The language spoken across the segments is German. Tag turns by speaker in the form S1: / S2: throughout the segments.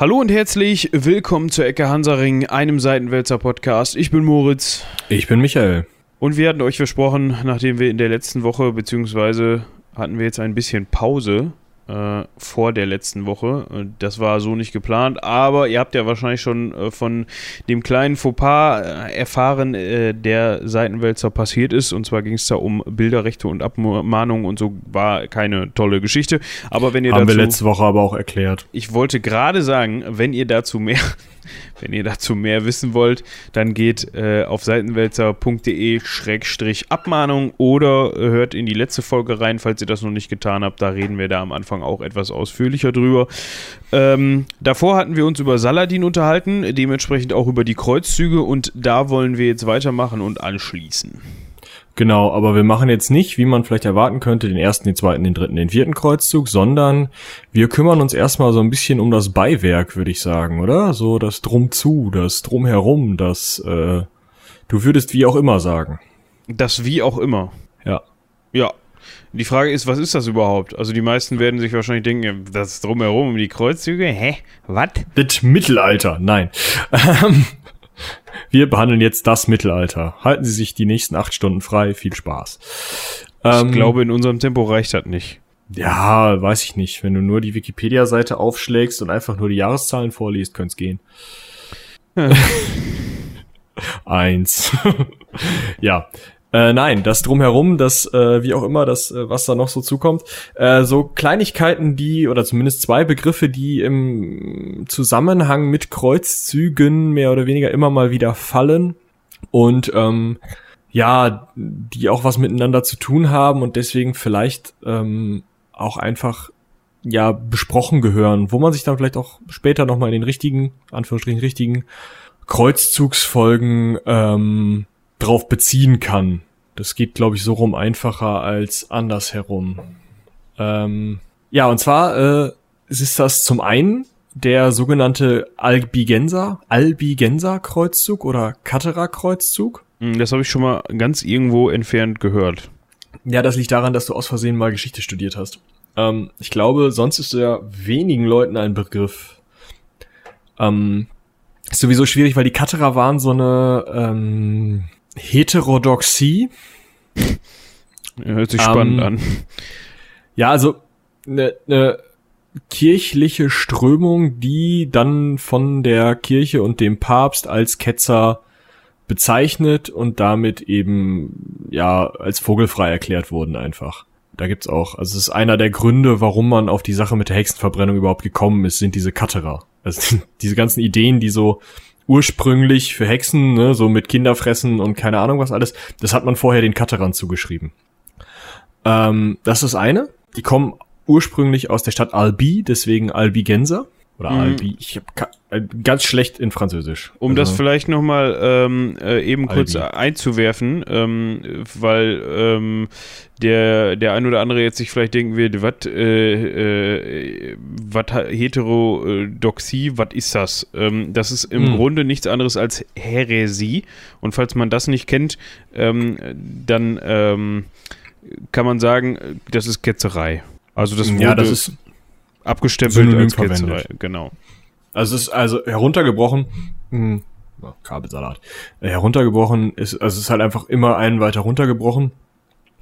S1: Hallo und herzlich willkommen zur Ecke Hansaring, einem Seitenwälzer Podcast. Ich bin Moritz.
S2: Ich bin Michael.
S1: Und wir hatten euch versprochen, nachdem wir in der letzten Woche, beziehungsweise hatten wir jetzt ein bisschen Pause, äh, vor der letzten Woche. Das war so nicht geplant, aber ihr habt ja wahrscheinlich schon äh, von dem kleinen Fauxpas äh, erfahren, äh, der Seitenwälzer passiert ist. Und zwar ging es da um Bilderrechte und Abmahnungen und so war keine tolle Geschichte. Aber wenn ihr
S2: Haben dazu, wir letzte Woche aber auch erklärt.
S1: Ich wollte gerade sagen, wenn ihr dazu mehr wenn ihr dazu mehr wissen wollt, dann geht äh, auf seitenwälzer.de-abmahnung oder hört in die letzte Folge rein, falls ihr das noch nicht getan habt. Da reden wir da am Anfang auch etwas ausführlicher drüber. Ähm, davor hatten wir uns über Saladin unterhalten, dementsprechend auch über die Kreuzzüge und da wollen wir jetzt weitermachen und anschließen.
S2: Genau, aber wir machen jetzt nicht, wie man vielleicht erwarten könnte, den ersten, den zweiten, den dritten, den vierten Kreuzzug, sondern wir kümmern uns erstmal so ein bisschen um das Beiwerk, würde ich sagen, oder? So das Drumzu, das Drumherum, das äh, du würdest wie auch immer sagen.
S1: Das wie auch immer.
S2: Ja.
S1: Ja. Die Frage ist, was ist das überhaupt? Also die meisten werden sich wahrscheinlich denken, das drumherum um die Kreuzzüge, hä? Was?
S2: Das Mittelalter, nein. Wir behandeln jetzt das Mittelalter. Halten Sie sich die nächsten acht Stunden frei. Viel Spaß.
S1: Ich ähm, glaube, in unserem Tempo reicht das nicht.
S2: Ja, weiß ich nicht. Wenn du nur die Wikipedia-Seite aufschlägst und einfach nur die Jahreszahlen vorliest, könnte es gehen. Eins. ja, äh, nein, das drumherum, das äh, wie auch immer, das äh, was da noch so zukommt, äh, so Kleinigkeiten, die oder zumindest zwei Begriffe, die im Zusammenhang mit Kreuzzügen mehr oder weniger immer mal wieder fallen und ähm, ja, die auch was miteinander zu tun haben und deswegen vielleicht ähm, auch einfach ja besprochen gehören, wo man sich dann vielleicht auch später noch mal in den richtigen, Anführungsstrichen richtigen Kreuzzugsfolgen ähm, drauf beziehen kann. Das geht, glaube ich, so rum einfacher als andersherum. Ähm, ja, und zwar äh, ist das zum einen der sogenannte Albigenser, Albigenser Kreuzzug oder Katterer Kreuzzug.
S1: Hm, das habe ich schon mal ganz irgendwo entfernt gehört.
S2: Ja, das liegt daran, dass du aus Versehen mal Geschichte studiert hast. Ähm, ich glaube, sonst ist ja wenigen Leuten ein Begriff. Ähm, ist sowieso schwierig, weil die Katterer waren so eine ähm, Heterodoxie.
S1: hört sich spannend ähm, an.
S2: Ja, also eine ne kirchliche Strömung, die dann von der Kirche und dem Papst als Ketzer bezeichnet und damit eben ja als vogelfrei erklärt wurden einfach. Da gibt's auch, also es ist einer der Gründe, warum man auf die Sache mit der Hexenverbrennung überhaupt gekommen ist, sind diese Katterer. Also diese ganzen Ideen, die so ursprünglich für Hexen, ne, so mit Kinderfressen und keine Ahnung was alles, das hat man vorher den Katterern zugeschrieben. Ähm, das ist eine. Die kommen ursprünglich aus der Stadt Albi, deswegen Albigenser. Oder mhm. Albi. Ich hab äh, ganz schlecht in Französisch.
S1: Um also, das vielleicht nochmal ähm, äh, eben Albi. kurz einzuwerfen, ähm, weil ähm, der, der ein oder andere jetzt sich vielleicht denken wird, was äh, äh, Heterodoxie, was ist das? Ähm, das ist im hm. Grunde nichts anderes als Häresie. Und falls man das nicht kennt, ähm, dann ähm, kann man sagen, das ist Ketzerei. Also das
S2: wurde ja, das ist
S1: abgestempelt als Ketzerei, genau.
S2: Also es ist also heruntergebrochen, mh, hm, Kabelsalat. Heruntergebrochen ist, also es ist halt einfach immer einen weiter runtergebrochen.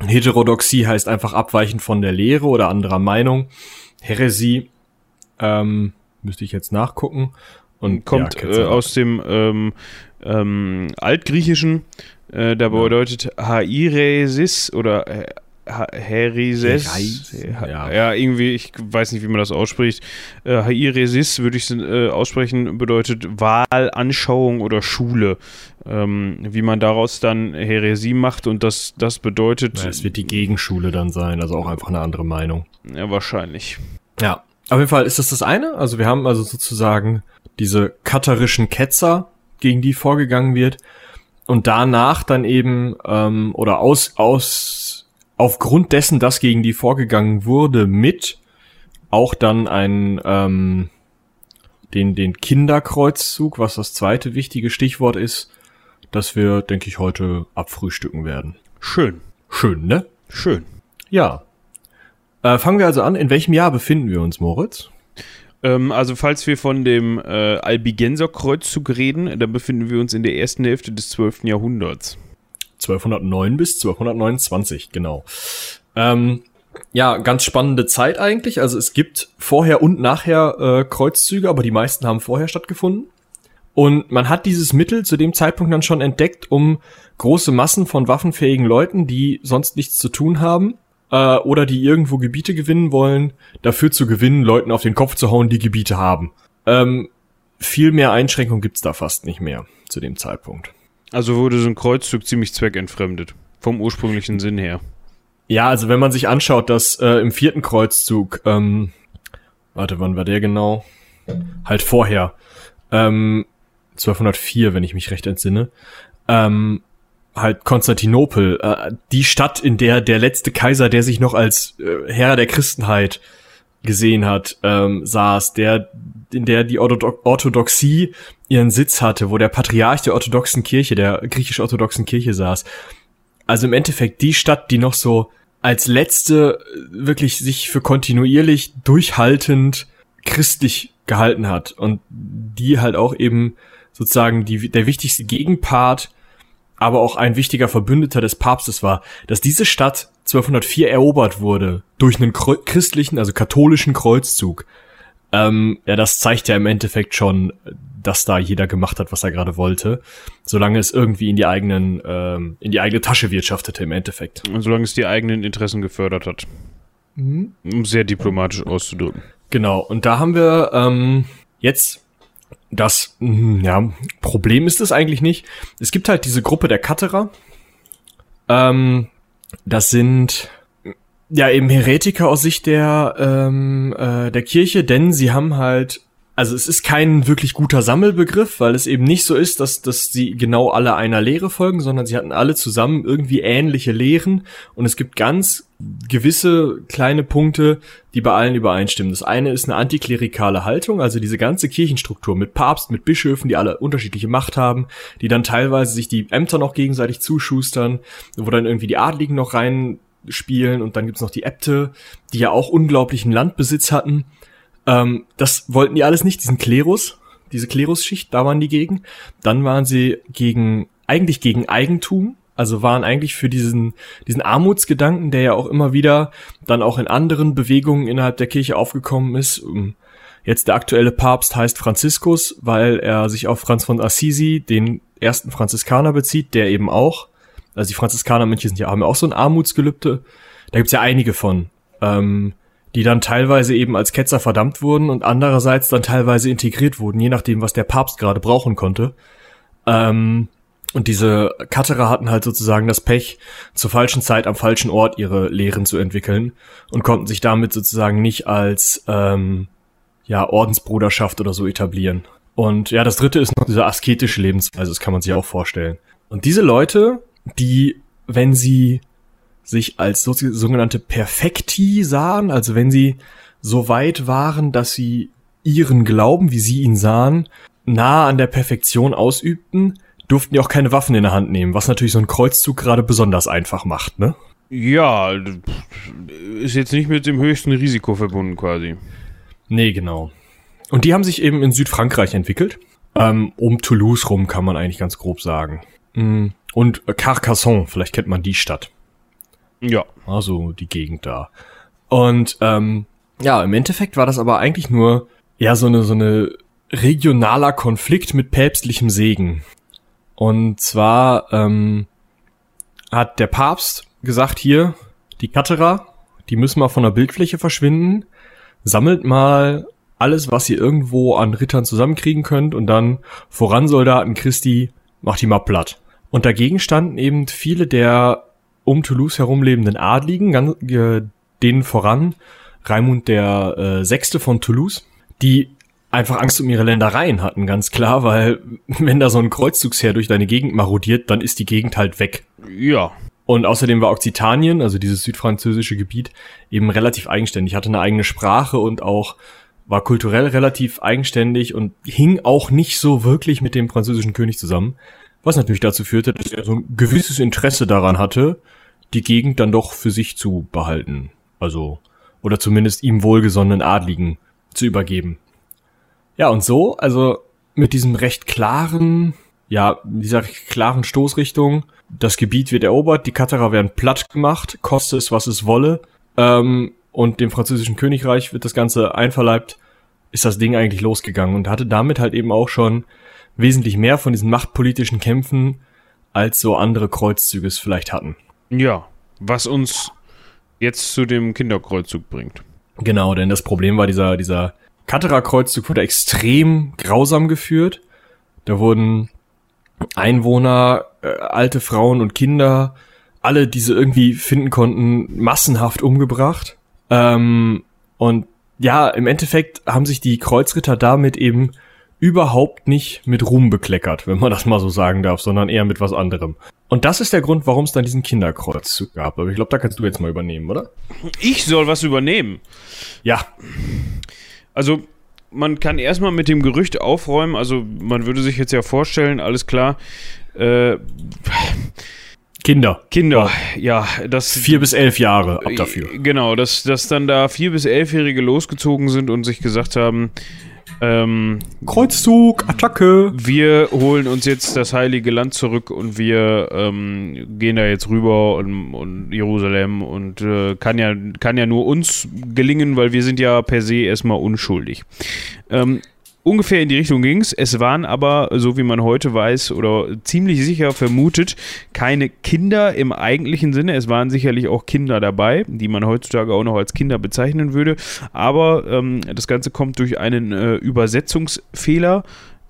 S2: Heterodoxie heißt einfach abweichen von der Lehre oder anderer Meinung. Heresie ähm, müsste ich jetzt nachgucken.
S1: Und kommt ja, äh, aus dem ähm, ähm, Altgriechischen. Äh, da bedeutet ja. Hairesis oder äh, Herises. Ja. ja, irgendwie, ich weiß nicht, wie man das ausspricht. Äh, würde ich äh, aussprechen, bedeutet Wahlanschauung oder Schule. Ähm, wie man daraus dann Heresie macht und das, das bedeutet.
S2: Es wird die Gegenschule dann sein, also auch einfach eine andere Meinung.
S1: Ja, wahrscheinlich.
S2: Ja, auf jeden Fall ist das das eine. Also wir haben also sozusagen diese katharischen Ketzer, gegen die vorgegangen wird. Und danach dann eben, ähm, oder aus, aus aufgrund dessen, dass gegen die vorgegangen wurde, mit auch dann ein ähm, den den Kinderkreuzzug, was das zweite wichtige Stichwort ist, das wir, denke ich, heute abfrühstücken werden.
S1: Schön.
S2: Schön, ne?
S1: Schön.
S2: Ja. Äh, fangen wir also an. In welchem Jahr befinden wir uns, Moritz?
S1: Ähm, also falls wir von dem äh, Albigenser Kreuzzug reden, dann befinden wir uns in der ersten Hälfte des 12. Jahrhunderts.
S2: 1209 bis 1229, genau. Ähm, ja, ganz spannende Zeit eigentlich. Also es gibt vorher und nachher äh, Kreuzzüge, aber die meisten haben vorher stattgefunden. Und man hat dieses Mittel zu dem Zeitpunkt dann schon entdeckt, um große Massen von waffenfähigen Leuten, die sonst nichts zu tun haben, äh, oder die irgendwo Gebiete gewinnen wollen, dafür zu gewinnen, Leuten auf den Kopf zu hauen, die Gebiete haben. Ähm, viel mehr Einschränkungen gibt's da fast nicht mehr zu dem Zeitpunkt.
S1: Also wurde so ein Kreuzzug ziemlich zweckentfremdet. Vom ursprünglichen Sinn her.
S2: Ja, also wenn man sich anschaut, dass äh, im vierten Kreuzzug, ähm, warte, wann war der genau? Halt vorher, ähm, 1204, wenn ich mich recht entsinne, ähm, halt Konstantinopel, äh, die Stadt, in der der letzte Kaiser, der sich noch als äh, Herr der Christenheit gesehen hat, ähm, saß, der, in der die Orthodoxie ihren Sitz hatte, wo der Patriarch der orthodoxen Kirche, der griechisch-orthodoxen Kirche saß. Also im Endeffekt die Stadt, die noch so als letzte wirklich sich für kontinuierlich durchhaltend christlich gehalten hat und die halt auch eben sozusagen die, der wichtigste Gegenpart, aber auch ein wichtiger Verbündeter des Papstes war, dass diese Stadt 1204 erobert wurde durch einen christlichen, also katholischen Kreuzzug. Ähm, ja, das zeigt ja im Endeffekt schon, dass da jeder gemacht hat, was er gerade wollte, solange es irgendwie in die eigenen, ähm, in die eigene Tasche wirtschaftete im Endeffekt.
S1: Und solange es die eigenen Interessen gefördert hat. Mhm. Um sehr diplomatisch auszudrücken.
S2: Genau, und da haben wir ähm, jetzt das, hm, ja, Problem ist es eigentlich nicht. Es gibt halt diese Gruppe der Cutterer. Ähm, das sind ja eben Heretiker aus Sicht der ähm, äh, der Kirche, denn sie haben halt also es ist kein wirklich guter Sammelbegriff, weil es eben nicht so ist, dass, dass sie genau alle einer Lehre folgen, sondern sie hatten alle zusammen irgendwie ähnliche Lehren und es gibt ganz gewisse kleine Punkte, die bei allen übereinstimmen. Das eine ist eine antiklerikale Haltung, also diese ganze Kirchenstruktur mit Papst, mit Bischöfen, die alle unterschiedliche Macht haben, die dann teilweise sich die Ämter noch gegenseitig zuschustern, wo dann irgendwie die Adligen noch reinspielen und dann gibt's noch die Äbte, die ja auch unglaublichen Landbesitz hatten ähm, das wollten die alles nicht, diesen Klerus, diese Klerusschicht, da waren die gegen. Dann waren sie gegen, eigentlich gegen Eigentum, also waren eigentlich für diesen, diesen Armutsgedanken, der ja auch immer wieder dann auch in anderen Bewegungen innerhalb der Kirche aufgekommen ist. Ähm, jetzt der aktuelle Papst heißt Franziskus, weil er sich auf Franz von Assisi, den ersten Franziskaner bezieht, der eben auch, also die Franziskanermönche sind ja, haben auch so ein Armutsgelübde. Da gibt's ja einige von. Ähm, die dann teilweise eben als Ketzer verdammt wurden und andererseits dann teilweise integriert wurden, je nachdem, was der Papst gerade brauchen konnte. Ähm, und diese Cutterer hatten halt sozusagen das Pech, zur falschen Zeit am falschen Ort ihre Lehren zu entwickeln und konnten sich damit sozusagen nicht als ähm, ja Ordensbruderschaft oder so etablieren. Und ja, das dritte ist noch diese asketische Lebensweise, das kann man sich auch vorstellen. Und diese Leute, die, wenn sie sich als so, sogenannte Perfekti sahen, also wenn sie so weit waren, dass sie ihren Glauben, wie sie ihn sahen, nah an der Perfektion ausübten, durften die auch keine Waffen in der Hand nehmen, was natürlich so ein Kreuzzug gerade besonders einfach macht, ne?
S1: Ja, ist jetzt nicht mit dem höchsten Risiko verbunden quasi.
S2: Nee, genau. Und die haben sich eben in Südfrankreich entwickelt. Ähm, um Toulouse rum kann man eigentlich ganz grob sagen. Mm, und Carcassonne, vielleicht kennt man die Stadt. Ja. Also die Gegend da. Und ähm, ja, im Endeffekt war das aber eigentlich nur ja so eine so eine regionaler Konflikt mit päpstlichem Segen. Und zwar ähm, hat der Papst gesagt hier, die Katera, die müssen mal von der Bildfläche verschwinden. Sammelt mal alles, was ihr irgendwo an Rittern zusammenkriegen könnt und dann voran Soldaten Christi, macht die mal platt. Und dagegen standen eben viele der um Toulouse herum lebenden Adligen, ganz, äh, denen voran Raimund der äh, Sechste von Toulouse, die einfach Angst um ihre Ländereien hatten, ganz klar, weil wenn da so ein Kreuzzugsherr durch deine Gegend marodiert, dann ist die Gegend halt weg.
S1: Ja.
S2: Und außerdem war Okzitanien, also dieses südfranzösische Gebiet, eben relativ eigenständig, hatte eine eigene Sprache und auch war kulturell relativ eigenständig und hing auch nicht so wirklich mit dem französischen König zusammen. Was natürlich dazu führte, dass er so ein gewisses Interesse daran hatte, die Gegend dann doch für sich zu behalten. Also, oder zumindest ihm wohlgesonnenen Adligen zu übergeben. Ja, und so, also mit diesem recht klaren, ja, dieser klaren Stoßrichtung, das Gebiet wird erobert, die Katerer werden platt gemacht, koste es, was es wolle, ähm, und dem französischen Königreich wird das Ganze einverleibt, ist das Ding eigentlich losgegangen und hatte damit halt eben auch schon wesentlich mehr von diesen machtpolitischen Kämpfen, als so andere Kreuzzüge es vielleicht hatten.
S1: Ja, was uns jetzt zu dem Kinderkreuzzug bringt.
S2: Genau, denn das Problem war, dieser, dieser Katterer-Kreuzzug wurde extrem grausam geführt. Da wurden Einwohner, äh, alte Frauen und Kinder, alle, die sie irgendwie finden konnten, massenhaft umgebracht. Ähm, und ja, im Endeffekt haben sich die Kreuzritter damit eben überhaupt nicht mit Ruhm bekleckert, wenn man das mal so sagen darf, sondern eher mit was anderem. Und das ist der Grund, warum es dann diesen Kinderkreuzzug gab. Aber ich glaube, da kannst du jetzt mal übernehmen, oder?
S1: Ich soll was übernehmen.
S2: Ja.
S1: Also, man kann erstmal mit dem Gerücht aufräumen. Also, man würde sich jetzt ja vorstellen, alles klar. Äh,
S2: Kinder.
S1: Kinder, ja, das.
S2: Vier bis elf Jahre ab dafür.
S1: Genau, dass, dass dann da vier bis elfjährige losgezogen sind und sich gesagt haben, ähm,
S2: Kreuzzug, Attacke.
S1: Wir holen uns jetzt das heilige Land zurück und wir ähm, gehen da jetzt rüber und, und Jerusalem und äh, kann ja kann ja nur uns gelingen, weil wir sind ja per se erstmal unschuldig. Ähm, ungefähr in die Richtung ging es. Es waren aber, so wie man heute weiß oder ziemlich sicher vermutet, keine Kinder im eigentlichen Sinne. Es waren sicherlich auch Kinder dabei, die man heutzutage auch noch als Kinder bezeichnen würde. Aber ähm, das Ganze kommt durch einen äh, Übersetzungsfehler.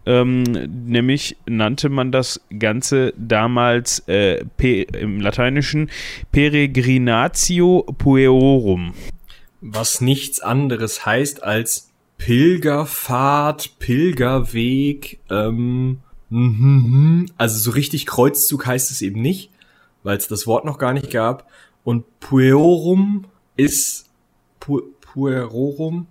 S1: Ähm, nämlich nannte man das Ganze damals äh, im Lateinischen Peregrinatio Puerorum.
S2: Was nichts anderes heißt als Pilgerfahrt, Pilgerweg, ähm, mhm, also so richtig Kreuzzug heißt es eben nicht, weil es das Wort noch gar nicht gab. Und Puerorum ist pu Puerorum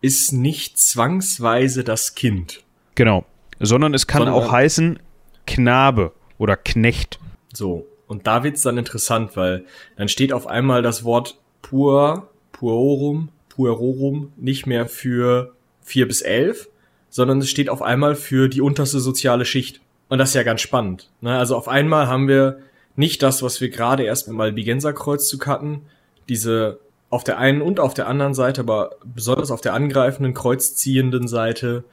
S2: ist nicht zwangsweise das Kind.
S1: Genau, sondern es kann sondern, auch heißen Knabe oder Knecht.
S2: So, und da wird's dann interessant, weil dann steht auf einmal das Wort pur, puerorum Puerorum nicht mehr für vier bis elf, sondern es steht auf einmal für die unterste soziale Schicht. Und das ist ja ganz spannend. Ne? Also auf einmal haben wir nicht das, was wir gerade erst mit Malbigenser Kreuzzug hatten, diese auf der einen und auf der anderen Seite, aber besonders auf der angreifenden, kreuzziehenden Seite,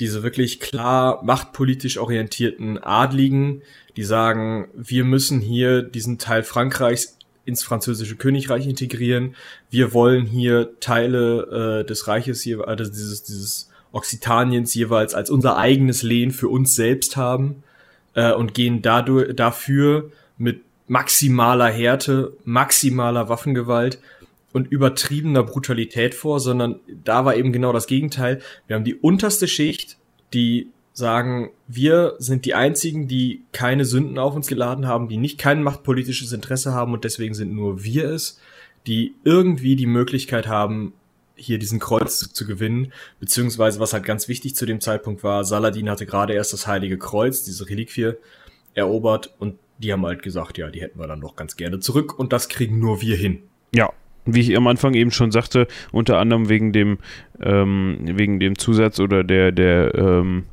S2: diese wirklich klar machtpolitisch orientierten Adligen, die sagen, wir müssen hier diesen Teil Frankreichs ins französische Königreich integrieren. Wir wollen hier Teile äh, des Reiches hier, also dieses, dieses Occitaniens jeweils als unser eigenes Lehen für uns selbst haben äh, und gehen dadurch, dafür mit maximaler Härte, maximaler Waffengewalt und übertriebener Brutalität vor, sondern da war eben genau das Gegenteil. Wir haben die unterste Schicht, die sagen, wir sind die einzigen, die keine Sünden auf uns geladen haben, die nicht kein machtpolitisches Interesse haben und deswegen sind nur wir es, die irgendwie die Möglichkeit haben, hier diesen Kreuz zu gewinnen, beziehungsweise was halt ganz wichtig zu dem Zeitpunkt war, Saladin hatte gerade erst das Heilige Kreuz, diese Reliquie, erobert und die haben halt gesagt, ja, die hätten wir dann doch ganz gerne zurück und das kriegen nur wir hin.
S1: Ja, wie ich am Anfang eben schon sagte, unter anderem wegen dem, ähm, wegen dem Zusatz oder der, der, ähm,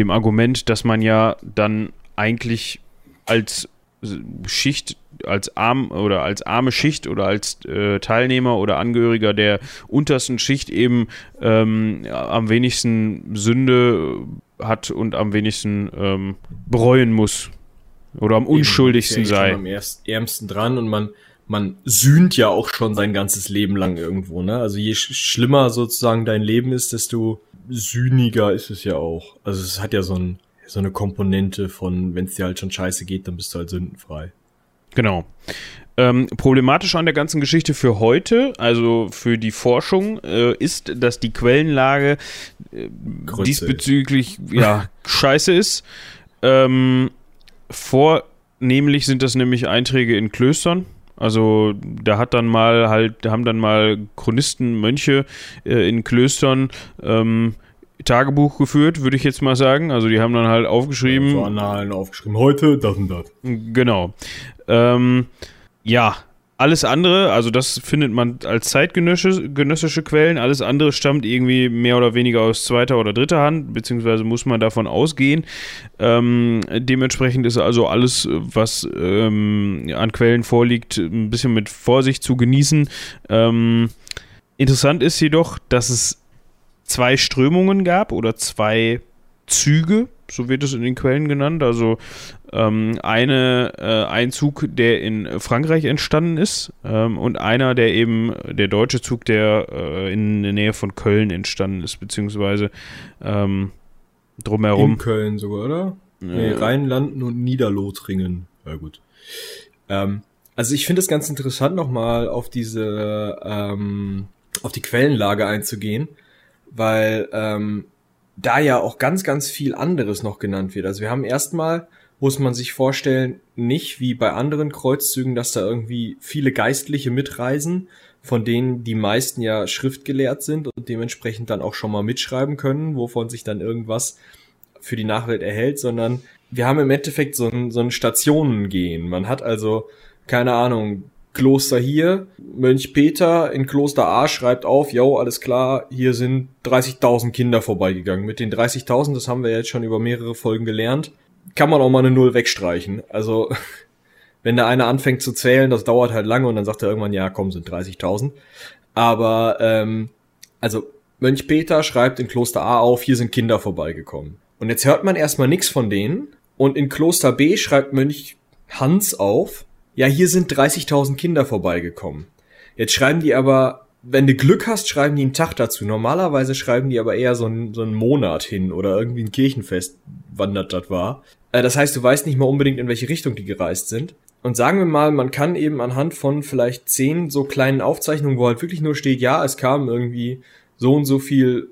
S1: dem Argument, dass man ja dann eigentlich als Schicht, als arm oder als arme Schicht oder als äh, Teilnehmer oder Angehöriger der untersten Schicht eben ähm, am wenigsten Sünde hat und am wenigsten ähm, bereuen muss. Oder am unschuldigsten ja sei. Am
S2: ärmsten dran und man, man sühnt ja auch schon sein ganzes Leben lang irgendwo, ne? Also je sch schlimmer sozusagen dein Leben ist, desto sühniger ist es ja auch. Also es hat ja so, ein, so eine Komponente von, wenn es dir halt schon scheiße geht, dann bist du halt sündenfrei.
S1: Genau. Ähm, problematisch an der ganzen Geschichte für heute, also für die Forschung, äh, ist, dass die Quellenlage äh, diesbezüglich ja scheiße ist. Ähm, vornehmlich sind das nämlich Einträge in Klöstern. Also da hat dann mal halt, da haben dann mal Chronisten, Mönche äh, in Klöstern ähm, Tagebuch geführt, würde ich jetzt mal sagen. Also die haben dann halt aufgeschrieben. Ja,
S2: so Annalen aufgeschrieben, heute das und das.
S1: Genau. Ähm, ja, alles andere, also das findet man als zeitgenössische Quellen, alles andere stammt irgendwie mehr oder weniger aus zweiter oder dritter Hand, beziehungsweise muss man davon ausgehen. Ähm, dementsprechend ist also alles, was ähm, an Quellen vorliegt, ein bisschen mit Vorsicht zu genießen. Ähm, interessant ist jedoch, dass es zwei Strömungen gab oder zwei Züge, so wird es in den Quellen genannt. Also ähm, eine, äh, ein Zug, der in Frankreich entstanden ist ähm, und einer, der eben, der deutsche Zug, der äh, in der Nähe von Köln entstanden ist, beziehungsweise ähm, drumherum.
S2: In Köln sogar, oder? Äh, nee, Rheinlanden und Niederlothringen. Ja, gut. Ähm, also ich finde es ganz interessant, nochmal auf diese, ähm, auf die Quellenlage einzugehen, weil ähm, da ja auch ganz, ganz viel anderes noch genannt wird. Also wir haben erstmal, muss man sich vorstellen, nicht wie bei anderen Kreuzzügen, dass da irgendwie viele Geistliche mitreisen, von denen die meisten ja schriftgelehrt sind und dementsprechend dann auch schon mal mitschreiben können, wovon sich dann irgendwas für die Nachwelt erhält, sondern wir haben im Endeffekt so ein, so ein Stationengehen. Man hat also, keine Ahnung, Kloster hier, Mönch Peter in Kloster A schreibt auf, yo, alles klar, hier sind 30.000 Kinder vorbeigegangen. Mit den 30.000, das haben wir jetzt schon über mehrere Folgen gelernt, kann man auch mal eine Null wegstreichen. Also, wenn da einer anfängt zu zählen, das dauert halt lange und dann sagt er irgendwann, ja, komm, sind 30.000. Aber, ähm, also, Mönch Peter schreibt in Kloster A auf, hier sind Kinder vorbeigekommen. Und jetzt hört man erstmal nichts von denen. Und in Kloster B schreibt Mönch Hans auf, ja, hier sind 30.000 Kinder vorbeigekommen. Jetzt schreiben die aber, wenn du Glück hast, schreiben die einen Tag dazu. Normalerweise schreiben die aber eher so einen, so einen Monat hin oder irgendwie ein Kirchenfest, wann das das war. Äh, das heißt, du weißt nicht mal unbedingt, in welche Richtung die gereist sind. Und sagen wir mal, man kann eben anhand von vielleicht zehn so kleinen Aufzeichnungen, wo halt wirklich nur steht, ja, es kam irgendwie so und so viel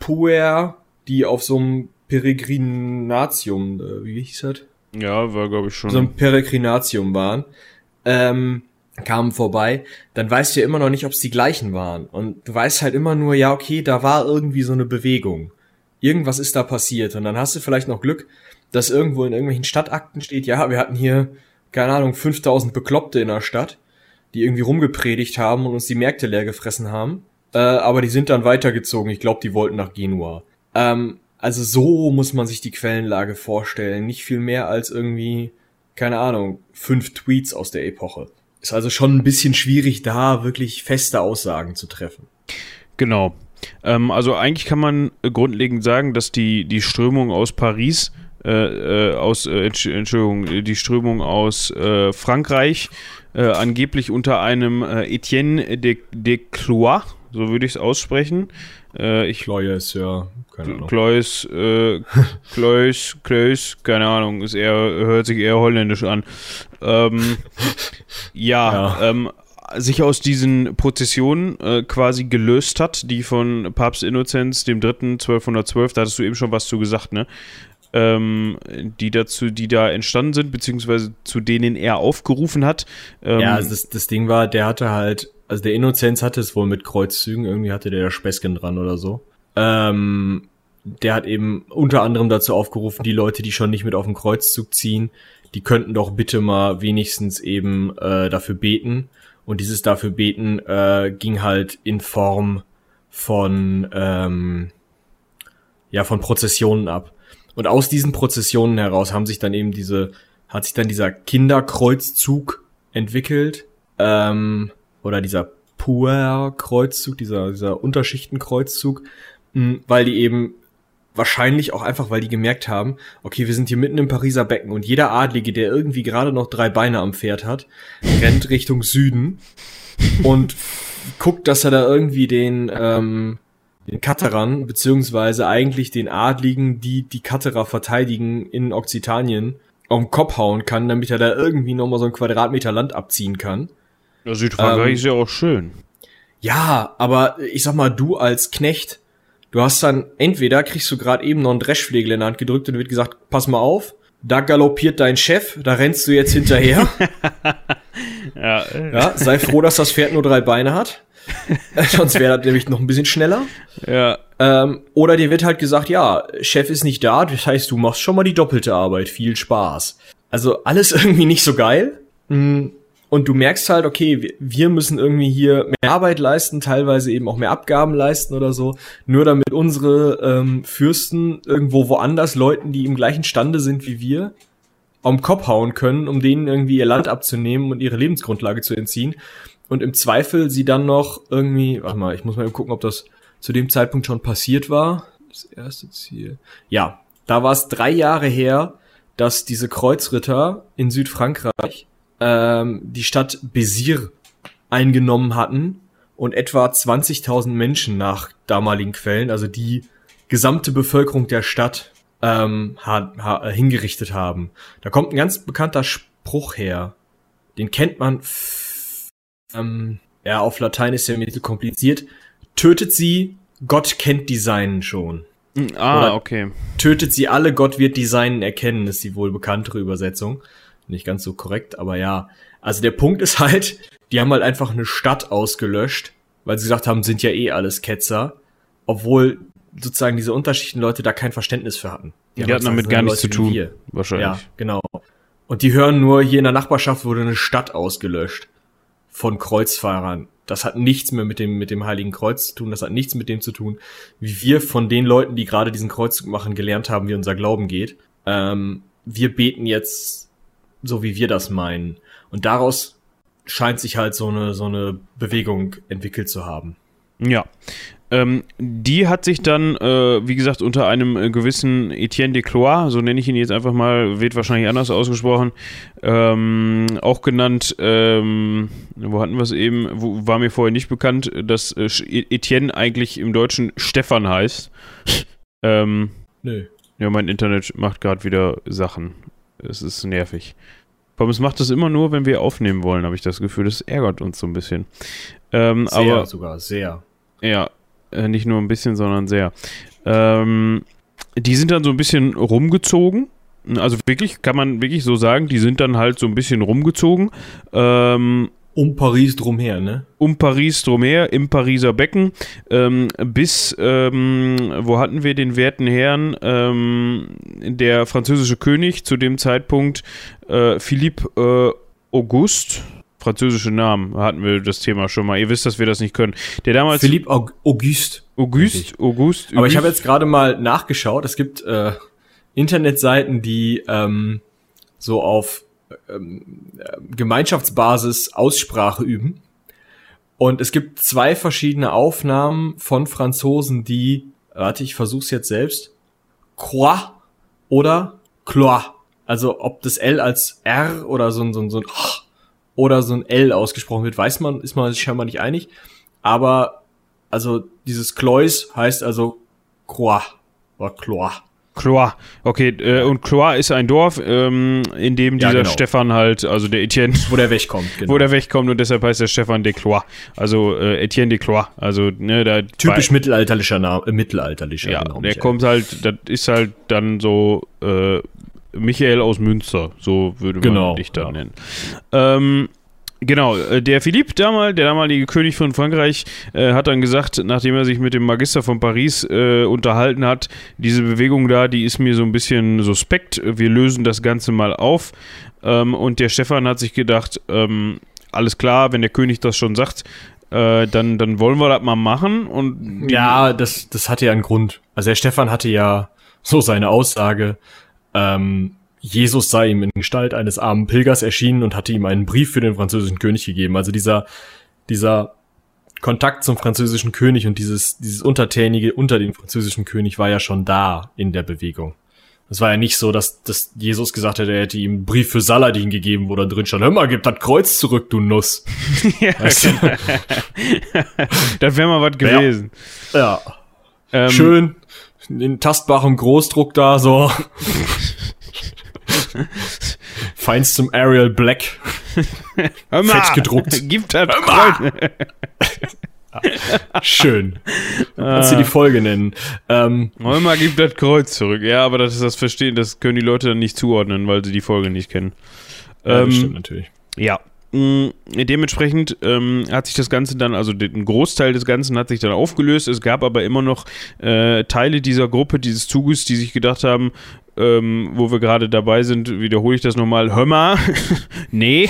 S2: Puer, die auf so einem Peregrinatium, äh, wie hieß das?
S1: Ja, war glaube ich schon.
S2: So ein Peregrinatium waren, ähm, kamen vorbei, dann weißt du ja immer noch nicht, ob es die gleichen waren. Und du weißt halt immer nur, ja, okay, da war irgendwie so eine Bewegung. Irgendwas ist da passiert. Und dann hast du vielleicht noch Glück, dass irgendwo in irgendwelchen Stadtakten steht, ja, wir hatten hier, keine Ahnung, 5000 Bekloppte in der Stadt, die irgendwie rumgepredigt haben und uns die Märkte leer gefressen haben. Äh, aber die sind dann weitergezogen. Ich glaube, die wollten nach Genua. Ähm, also so muss man sich die Quellenlage vorstellen. Nicht viel mehr als irgendwie, keine Ahnung, fünf Tweets aus der Epoche. Ist also schon ein bisschen schwierig, da wirklich feste Aussagen zu treffen.
S1: Genau. Ähm, also eigentlich kann man grundlegend sagen, dass die, die Strömung aus Paris, äh, äh, aus, äh, Entschuldigung, die Strömung aus äh, Frankreich äh, angeblich unter einem äh, Etienne de, de Cloix, so würde ich es aussprechen.
S2: Äh, ich Cloyes, ja.
S1: Keine Ahnung. Cloyes, äh, Cloyes, Cloyes, keine Ahnung, ist eher, hört sich eher holländisch an. Ähm, ja, ja. Ähm, sich aus diesen Prozessionen äh, quasi gelöst hat, die von Papst Innozenz dem dritten 1212, da hattest du eben schon was zu gesagt, ne? Ähm, die dazu, die da entstanden sind, beziehungsweise zu denen er aufgerufen hat.
S2: Ähm, ja, also das, das Ding war, der hatte halt, also der Innozenz hatte es wohl mit Kreuzzügen, irgendwie hatte der Späßchen dran oder so. Ähm, der hat eben unter anderem dazu aufgerufen, die Leute, die schon nicht mit auf den Kreuzzug ziehen, die könnten doch bitte mal wenigstens eben äh, dafür beten. Und dieses dafür beten äh, ging halt in Form von ähm, ja von Prozessionen ab. Und aus diesen Prozessionen heraus haben sich dann eben diese hat sich dann dieser Kinderkreuzzug entwickelt ähm, oder dieser Puer-Kreuzzug, dieser dieser Unterschichtenkreuzzug, mh, weil die eben wahrscheinlich auch einfach, weil die gemerkt haben, okay, wir sind hier mitten im Pariser Becken und jeder Adlige, der irgendwie gerade noch drei Beine am Pferd hat, rennt Richtung Süden und guckt, dass er da irgendwie den, ähm, den Katerern, beziehungsweise eigentlich den Adligen, die die Katerer verteidigen in Okzitanien, auf den Kopf hauen kann, damit er da irgendwie nochmal so ein Quadratmeter Land abziehen kann.
S1: Ja, Südfrankreich ähm, ist ja auch schön.
S2: Ja, aber ich sag mal, du als Knecht, Du hast dann entweder kriegst du gerade eben noch einen Dreschflegel in der Hand gedrückt und wird gesagt, pass mal auf, da galoppiert dein Chef, da rennst du jetzt hinterher. ja. ja, sei froh, dass das Pferd nur drei Beine hat. Sonst wäre das nämlich noch ein bisschen schneller.
S1: Ja.
S2: Ähm, oder dir wird halt gesagt, ja, Chef ist nicht da, das heißt, du machst schon mal die doppelte Arbeit. Viel Spaß. Also alles irgendwie nicht so geil. Hm, und du merkst halt, okay, wir müssen irgendwie hier mehr Arbeit leisten, teilweise eben auch mehr Abgaben leisten oder so, nur damit unsere ähm, Fürsten irgendwo woanders Leuten, die im gleichen Stande sind wie wir, am Kopf hauen können, um denen irgendwie ihr Land abzunehmen und ihre Lebensgrundlage zu entziehen. Und im Zweifel sie dann noch irgendwie, warte mal, ich muss mal gucken, ob das zu dem Zeitpunkt schon passiert war. Das erste Ziel. Ja, da war es drei Jahre her, dass diese Kreuzritter in Südfrankreich ähm, die Stadt Bézir eingenommen hatten und etwa 20.000 Menschen nach damaligen Quellen, also die gesamte Bevölkerung der Stadt ähm, ha, ha, hingerichtet haben. Da kommt ein ganz bekannter Spruch her. Den kennt man. Ähm, ja, auf Latein ist ja ein bisschen kompliziert. Tötet sie, Gott kennt die Seinen schon.
S1: Ah, Oder okay.
S2: Tötet sie alle, Gott wird die Seinen erkennen, ist die wohl bekanntere Übersetzung. Nicht ganz so korrekt, aber ja. Also der Punkt ist halt, die haben halt einfach eine Stadt ausgelöscht, weil sie gesagt haben, sind ja eh alles Ketzer. Obwohl sozusagen diese Unterschichtenleute da kein Verständnis für hatten.
S1: Die, die hatten damit gar nichts zu tun. Wahrscheinlich. Ja,
S2: genau. Und die hören nur, hier in der Nachbarschaft wurde eine Stadt ausgelöscht von Kreuzfahrern. Das hat nichts mehr mit dem, mit dem Heiligen Kreuz zu tun. Das hat nichts mit dem zu tun, wie wir von den Leuten, die gerade diesen Kreuzzug machen, gelernt haben, wie unser Glauben geht. Ähm, wir beten jetzt so, wie wir das meinen. Und daraus scheint sich halt so eine, so eine Bewegung entwickelt zu haben.
S1: Ja. Ähm, die hat sich dann, äh, wie gesagt, unter einem äh, gewissen Etienne de Cloix, so nenne ich ihn jetzt einfach mal, wird wahrscheinlich anders ausgesprochen, ähm, auch genannt, ähm, wo hatten wir es eben, wo, war mir vorher nicht bekannt, dass äh, Etienne eigentlich im Deutschen Stefan heißt. ähm, Nö. Ja, mein Internet macht gerade wieder Sachen. Es ist nervig. Aber es macht das immer nur, wenn wir aufnehmen wollen, habe ich das Gefühl. Das ärgert uns so ein bisschen.
S2: Ähm, sehr aber, sogar, sehr.
S1: Ja, äh, nicht nur ein bisschen, sondern sehr. Ähm, die sind dann so ein bisschen rumgezogen. Also wirklich, kann man wirklich so sagen, die sind dann halt so ein bisschen rumgezogen. Ähm,
S2: um Paris drumher, ne?
S1: Um Paris drumher, im Pariser Becken, ähm, bis, ähm, wo hatten wir den werten Herrn, ähm, der französische König zu dem Zeitpunkt, äh, Philippe äh, Auguste, französische Namen hatten wir das Thema schon mal. Ihr wisst, dass wir das nicht können. Der damals.
S2: Philippe Aug Auguste.
S1: Auguste, Auguste.
S2: Aber ich habe jetzt gerade mal nachgeschaut. Es gibt äh, Internetseiten, die ähm, so auf ähm, Gemeinschaftsbasis Aussprache üben. Und es gibt zwei verschiedene Aufnahmen von Franzosen, die, warte, ich versuch's jetzt selbst, Croix oder Clois. Also ob das L als R oder so ein, so ein, so ein oder so ein L ausgesprochen wird, weiß man, ist man sich scheinbar nicht einig. Aber also dieses Clois heißt also Croix oder Clois.
S1: Clois, okay, äh, und Clois ist ein Dorf, ähm, in dem dieser ja, genau. Stefan halt, also der Etienne.
S2: Wo der wegkommt,
S1: genau. Wo der wegkommt und deshalb heißt der Stefan de Clois. Also äh, Etienne de Clois. Also, ne, da.
S2: Typisch mittelalterlicher Name, äh, mittelalterlicher,
S1: ja, genau. Der kommt halt, das ist halt dann so, äh, Michael aus Münster, so würde man genau, dich dann ja. nennen. Ähm, Genau, äh, der Philippe damals, der damalige König von Frankreich, äh, hat dann gesagt, nachdem er sich mit dem Magister von Paris äh, unterhalten hat, diese Bewegung da, die ist mir so ein bisschen suspekt, wir lösen das Ganze mal auf. Ähm, und der Stefan hat sich gedacht, ähm, alles klar, wenn der König das schon sagt, äh, dann, dann wollen wir das mal machen. Und
S2: ja, das, das hatte ja einen Grund. Also der Stefan hatte ja so seine Aussage, ähm, Jesus sei ihm in Gestalt eines armen Pilgers erschienen und hatte ihm einen Brief für den französischen König gegeben. Also dieser, dieser Kontakt zum französischen König und dieses, dieses Untertänige unter dem französischen König war ja schon da in der Bewegung. Es war ja nicht so, dass, dass Jesus gesagt hätte, er hätte ihm einen Brief für Saladin gegeben, wo da drin stand, hör mal, gib das Kreuz zurück, du Nuss. ja, weißt
S1: du? das wäre mal was gewesen.
S2: Ja. ja. Ähm, Schön, in tastbarem Großdruck da, so. Feinstem Arial Black.
S1: Hör mal, Fett gedruckt.
S2: Gibt das Schön. Kannst du die Folge nennen.
S1: Ähm, Mal gibt das Kreuz zurück. Ja, aber das ist das Verstehen, das können die Leute dann nicht zuordnen, weil sie die Folge nicht kennen.
S2: Ja, ähm, stimmt natürlich.
S1: Ja. Mm, dementsprechend ähm, hat sich das Ganze dann, also ein Großteil des Ganzen hat sich dann aufgelöst. Es gab aber immer noch äh, Teile dieser Gruppe, dieses Zuges, die sich gedacht haben, ähm, wo wir gerade dabei sind, wiederhole ich das nochmal. Hör mal, nee,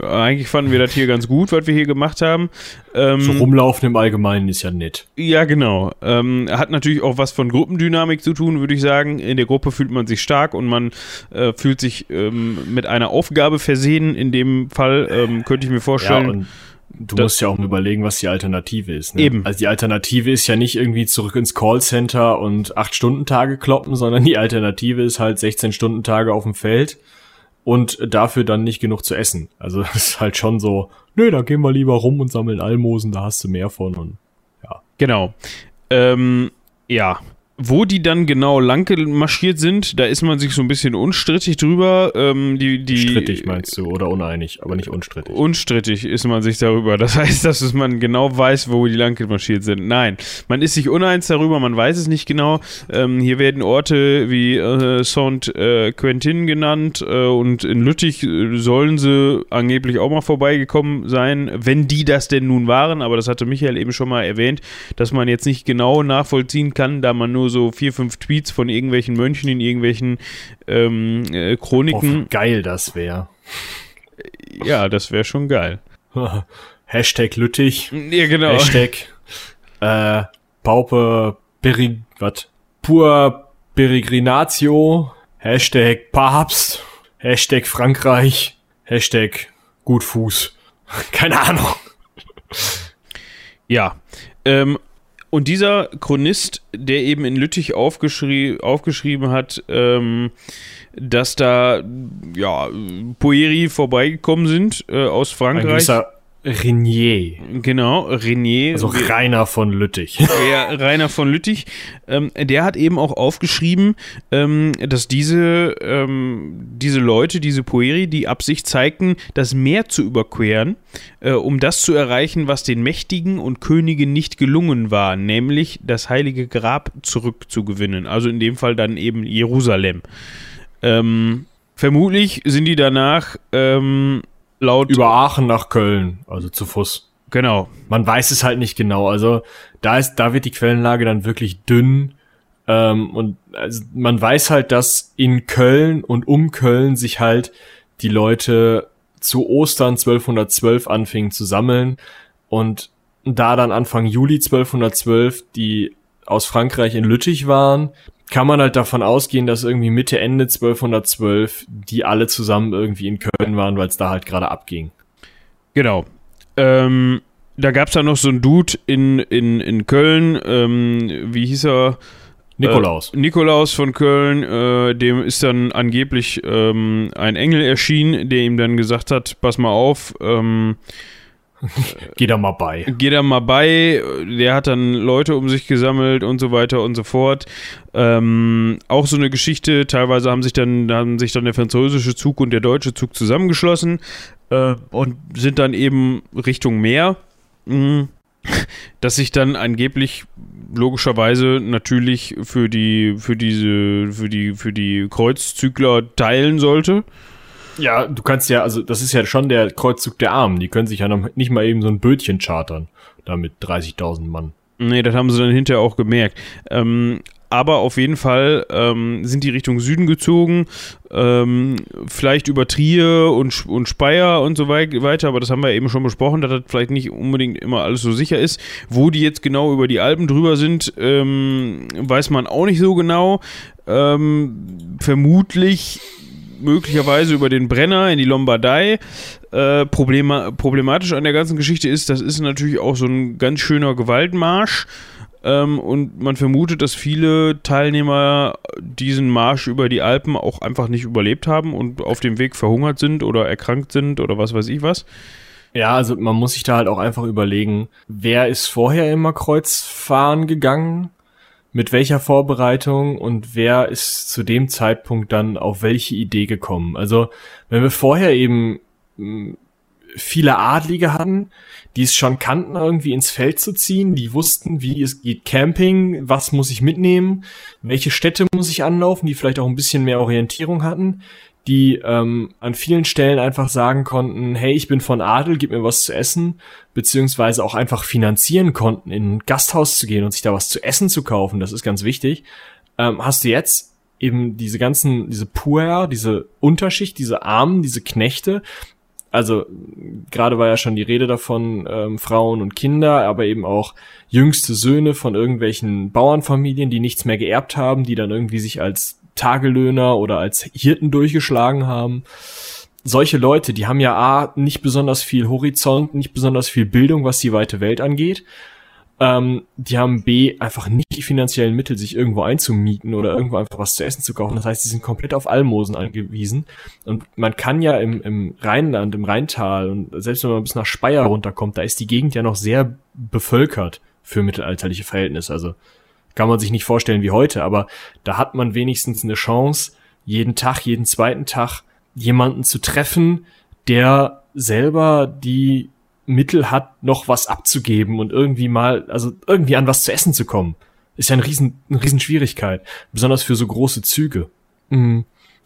S1: Eigentlich fanden wir das hier ganz gut, was wir hier gemacht haben.
S2: Ähm, so rumlaufen im Allgemeinen ist ja nett.
S1: Ja, genau. Ähm, hat natürlich auch was von Gruppendynamik zu tun, würde ich sagen. In der Gruppe fühlt man sich stark und man äh, fühlt sich ähm, mit einer Aufgabe versehen. In dem Fall ähm, könnte ich mir vorstellen. Ja,
S2: Du das musst ja auch mal überlegen, was die Alternative ist.
S1: Ne? Eben.
S2: Also die Alternative ist ja nicht irgendwie zurück ins Callcenter und 8-Stunden-Tage kloppen, sondern die Alternative ist halt 16-Stunden-Tage auf dem Feld und dafür dann nicht genug zu essen. Also das ist halt schon so, nö, da gehen wir lieber rum und sammeln Almosen, da hast du mehr von und ja.
S1: Genau. Ähm, ja, wo die dann genau lang marschiert sind, da ist man sich so ein bisschen unstrittig drüber. Ähm, die, die,
S2: Strittig meinst du oder uneinig, aber nicht unstrittig.
S1: Unstrittig ist man sich darüber. Das heißt, dass man genau weiß, wo die lang marschiert sind. Nein, man ist sich uneins darüber, man weiß es nicht genau. Ähm, hier werden Orte wie äh, Saint-Quentin äh, genannt äh, und in Lüttich äh, sollen sie angeblich auch mal vorbeigekommen sein, wenn die das denn nun waren. Aber das hatte Michael eben schon mal erwähnt, dass man jetzt nicht genau nachvollziehen kann, da man nur nur so vier, fünf Tweets von irgendwelchen Mönchen in irgendwelchen ähm, äh, Chroniken.
S2: Oh, geil das wäre.
S1: Ja, das wäre schon geil.
S2: Hashtag Lüttich.
S1: Ja, genau.
S2: Hashtag äh, Paupe Peri, was? Pur Peregrinatio. Hashtag Papst. Hashtag Frankreich. Hashtag Gutfuß. Keine Ahnung.
S1: Ja. Ähm, und dieser Chronist, der eben in Lüttich aufgeschrie aufgeschrieben hat, ähm, dass da ja, Poeri vorbeigekommen sind äh, aus Frankreich. Ein gewisser
S2: Renier.
S1: Genau, Renier.
S2: Also Rainer von Lüttich.
S1: Ja, Rainer von Lüttich. Ähm, der hat eben auch aufgeschrieben, ähm, dass diese, ähm, diese Leute, diese Poeri, die Absicht zeigten, das Meer zu überqueren, äh, um das zu erreichen, was den Mächtigen und Königen nicht gelungen war, nämlich das heilige Grab zurückzugewinnen. Also in dem Fall dann eben Jerusalem. Ähm, vermutlich sind die danach ähm, laut.
S2: Über Aachen nach Köln, also zu Fuß.
S1: Genau.
S2: Man weiß es halt nicht genau. Also da ist, da wird die Quellenlage dann wirklich dünn. Ähm, und also man weiß halt, dass in Köln und um Köln sich halt die Leute zu Ostern 1212 anfingen zu sammeln und da dann Anfang Juli 1212 die aus Frankreich in Lüttich waren, kann man halt davon ausgehen, dass irgendwie Mitte, Ende 1212 die alle zusammen irgendwie in Köln waren, weil es da halt gerade abging.
S1: Genau. Ähm, da gab es dann noch so einen Dude in, in, in Köln, ähm, wie hieß er?
S2: Nikolaus.
S1: Äh, Nikolaus von Köln, äh, dem ist dann angeblich ähm, ein Engel erschienen, der ihm dann gesagt hat, pass mal auf, ähm,
S2: Geh da mal bei.
S1: Geh da mal bei. Der hat dann Leute um sich gesammelt und so weiter und so fort. Ähm, auch so eine Geschichte. Teilweise haben sich dann, haben sich dann der französische Zug und der deutsche Zug zusammengeschlossen äh, und sind dann eben Richtung Meer. Mhm. Dass sich dann angeblich logischerweise natürlich für die, für diese, für die, für die Kreuzzügler teilen sollte.
S2: Ja, du kannst ja, also das ist ja schon der Kreuzzug der Armen. Die können sich ja noch nicht mal eben so ein Bötchen chartern. Da mit 30.000 Mann.
S1: Nee, das haben sie dann hinterher auch gemerkt. Ähm, aber auf jeden Fall ähm, sind die Richtung Süden gezogen, ähm, vielleicht über Trier und, und Speyer und so weiter, aber das haben wir eben schon besprochen, dass das vielleicht nicht unbedingt immer alles so sicher ist. Wo die jetzt genau über die Alpen drüber sind, ähm, weiß man auch nicht so genau. Ähm, vermutlich möglicherweise über den Brenner in die Lombardei. Äh, problema problematisch an der ganzen Geschichte ist, das ist natürlich auch so ein ganz schöner Gewaltmarsch. Ähm, und man vermutet, dass viele Teilnehmer diesen Marsch über die Alpen auch einfach nicht überlebt haben und auf dem Weg verhungert sind oder erkrankt sind oder was weiß ich was.
S2: Ja, also man muss sich da halt auch einfach überlegen, wer ist vorher immer Kreuzfahren gegangen? Mit welcher Vorbereitung und wer ist zu dem Zeitpunkt dann auf welche Idee gekommen. Also wenn wir vorher eben hm, viele Adlige hatten, die es schon kannten, irgendwie ins Feld zu ziehen, die wussten, wie es geht Camping, was muss ich mitnehmen, welche Städte muss ich anlaufen, die vielleicht auch ein bisschen mehr Orientierung hatten, die ähm, an vielen Stellen einfach sagen konnten, hey, ich bin von Adel, gib mir was zu essen, beziehungsweise auch einfach finanzieren konnten, in ein Gasthaus zu gehen und sich da was zu essen zu kaufen, das ist ganz wichtig, ähm, hast du jetzt eben diese ganzen, diese Puer, diese Unterschicht, diese Armen, diese Knechte, also gerade war ja schon die Rede davon, ähm, Frauen und Kinder, aber eben auch jüngste Söhne von irgendwelchen Bauernfamilien, die nichts mehr geerbt haben, die dann irgendwie sich als Tagelöhner oder als Hirten durchgeschlagen haben. Solche Leute, die haben ja A, nicht besonders viel Horizont, nicht besonders viel Bildung, was die weite Welt angeht. Ähm, die haben B, einfach nicht die finanziellen Mittel, sich irgendwo einzumieten oder irgendwo einfach was zu essen zu kaufen. Das heißt, sie sind komplett auf Almosen angewiesen. Und man kann ja im, im Rheinland, im Rheintal und selbst wenn man bis nach Speyer runterkommt, da ist die Gegend ja noch sehr bevölkert für mittelalterliche Verhältnisse. Also kann man sich nicht vorstellen wie heute, aber da hat man wenigstens eine Chance, jeden Tag, jeden zweiten Tag jemanden zu treffen, der selber die Mittel hat, noch was abzugeben und irgendwie mal, also irgendwie an was zu essen zu kommen. Ist ja eine riesen, eine riesen Schwierigkeit. Besonders für so große Züge. Mhm.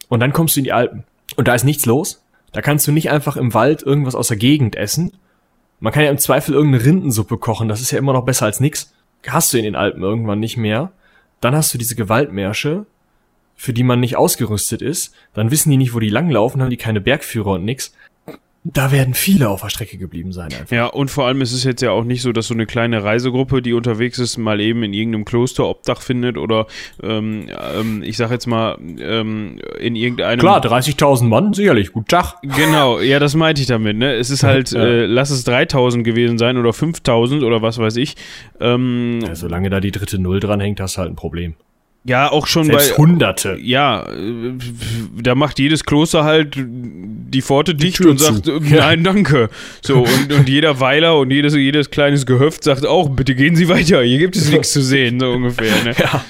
S2: Und dann kommst du in die Alpen. Und da ist nichts los. Da kannst du nicht einfach im Wald irgendwas aus der Gegend essen. Man kann ja im Zweifel irgendeine Rindensuppe kochen. Das ist ja immer noch besser als nix. Hast du in den Alpen irgendwann nicht mehr. Dann hast du diese Gewaltmärsche, für die man nicht ausgerüstet ist. Dann wissen die nicht, wo die langlaufen, haben die keine Bergführer und nix da werden viele auf der Strecke geblieben sein.
S1: Einfach. Ja, und vor allem ist es jetzt ja auch nicht so, dass so eine kleine Reisegruppe, die unterwegs ist, mal eben in irgendeinem Kloster Obdach findet oder ähm, ähm, ich sag jetzt mal ähm, in irgendeinem.
S2: Klar, 30.000 Mann, sicherlich, gut Tag.
S1: Genau, ja, das meinte ich damit. Ne? Es ist halt, ja. äh, lass es 3.000 gewesen sein oder 5.000 oder was weiß ich.
S2: Ähm, ja, solange da die dritte Null dran hängt, hast du halt ein Problem.
S1: Ja, auch schon
S2: Selbst bei Hunderte.
S1: Ja, da macht jedes Kloster halt die Pforte die dicht und sagt, zu. nein, danke. So, und, und jeder Weiler und jedes, jedes kleines Gehöft sagt auch, bitte gehen Sie weiter, hier gibt es nichts zu sehen, so ungefähr. Ne? Ja.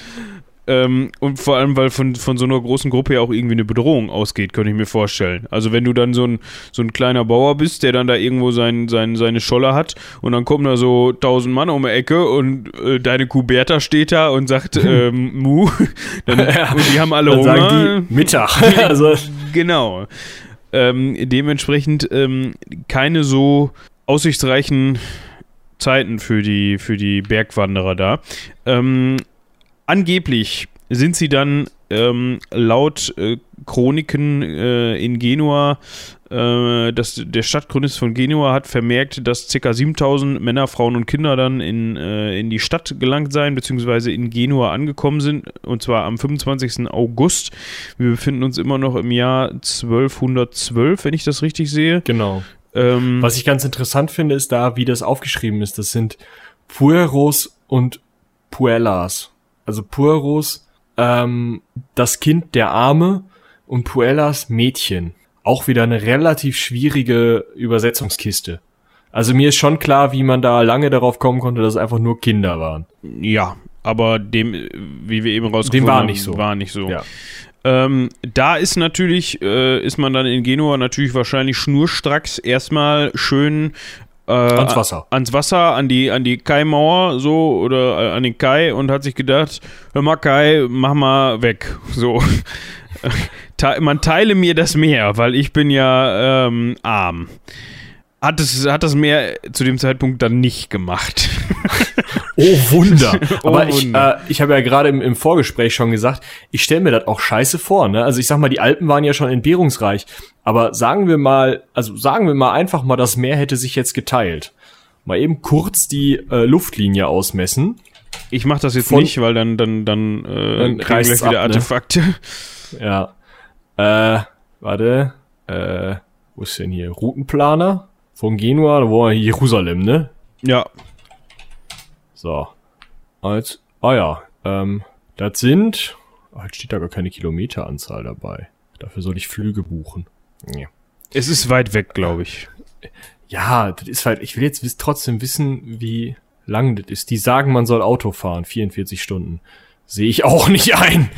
S1: Ähm, und vor allem, weil von, von so einer großen Gruppe ja auch irgendwie eine Bedrohung ausgeht, könnte ich mir vorstellen. Also wenn du dann so ein, so ein kleiner Bauer bist, der dann da irgendwo sein, sein, seine Scholle hat und dann kommen da so tausend Mann um die Ecke und äh, deine Kuh Bertha steht da und sagt ähm, Mu, dann, ja, und die haben alle dann Hunger. Sagen
S2: die Mittag. also.
S1: Genau. Ähm, dementsprechend ähm, keine so aussichtsreichen Zeiten für die, für die Bergwanderer da. Ähm, angeblich sind sie dann ähm, laut äh, Chroniken äh, in Genua, äh, das, der Stadtchronist von Genua hat vermerkt, dass ca. 7000 Männer, Frauen und Kinder dann in, äh, in die Stadt gelangt seien, beziehungsweise in Genua angekommen sind, und zwar am 25. August. Wir befinden uns immer noch im Jahr 1212, wenn ich das richtig sehe.
S2: Genau. Ähm, Was ich ganz interessant finde, ist da, wie das aufgeschrieben ist. Das sind Pueros und Puellas also Pueros, ähm, das Kind der Arme und Puellas Mädchen. Auch wieder eine relativ schwierige Übersetzungskiste. Also mir ist schon klar, wie man da lange darauf kommen konnte, dass es einfach nur Kinder waren.
S1: Ja, aber dem, wie wir eben rausgefunden
S2: dem war nicht so.
S1: War nicht so. Ja. Ähm, da ist natürlich, äh, ist man dann in Genua natürlich wahrscheinlich schnurstracks erstmal schön
S2: äh, ans Wasser.
S1: Ans Wasser, an die, an die Kai-Mauer so oder äh, an den Kai und hat sich gedacht, hör mal Kai, mach mal weg. So. man teile mir das Meer, weil ich bin ja ähm, arm. Hat, es, hat das Meer zu dem Zeitpunkt dann nicht gemacht.
S2: Oh Wunder. Aber oh, ich, äh, ich habe ja gerade im, im Vorgespräch schon gesagt, ich stelle mir das auch scheiße vor. Ne? Also ich sag mal, die Alpen waren ja schon entbehrungsreich. Aber sagen wir mal, also sagen wir mal einfach mal, das Meer hätte sich jetzt geteilt. Mal eben kurz die äh, Luftlinie ausmessen.
S1: Ich mache das jetzt Von, nicht, weil dann dann dann, äh, dann kriegen gleich wieder ab, Artefakte. Ne?
S2: Ja. Äh, warte. Äh, wo ist denn hier? Routenplaner? Von Genua, wo war Jerusalem, ne?
S1: Ja.
S2: So. Als, ah ja, ähm, das sind, halt steht da gar keine Kilometeranzahl dabei. Dafür soll ich Flüge buchen.
S1: Ja. Es ist weit weg, glaube ich.
S2: Ja, das ist halt, ich will jetzt trotzdem wissen, wie lang das ist. Die sagen, man soll Auto fahren, 44 Stunden. Sehe ich auch nicht ein.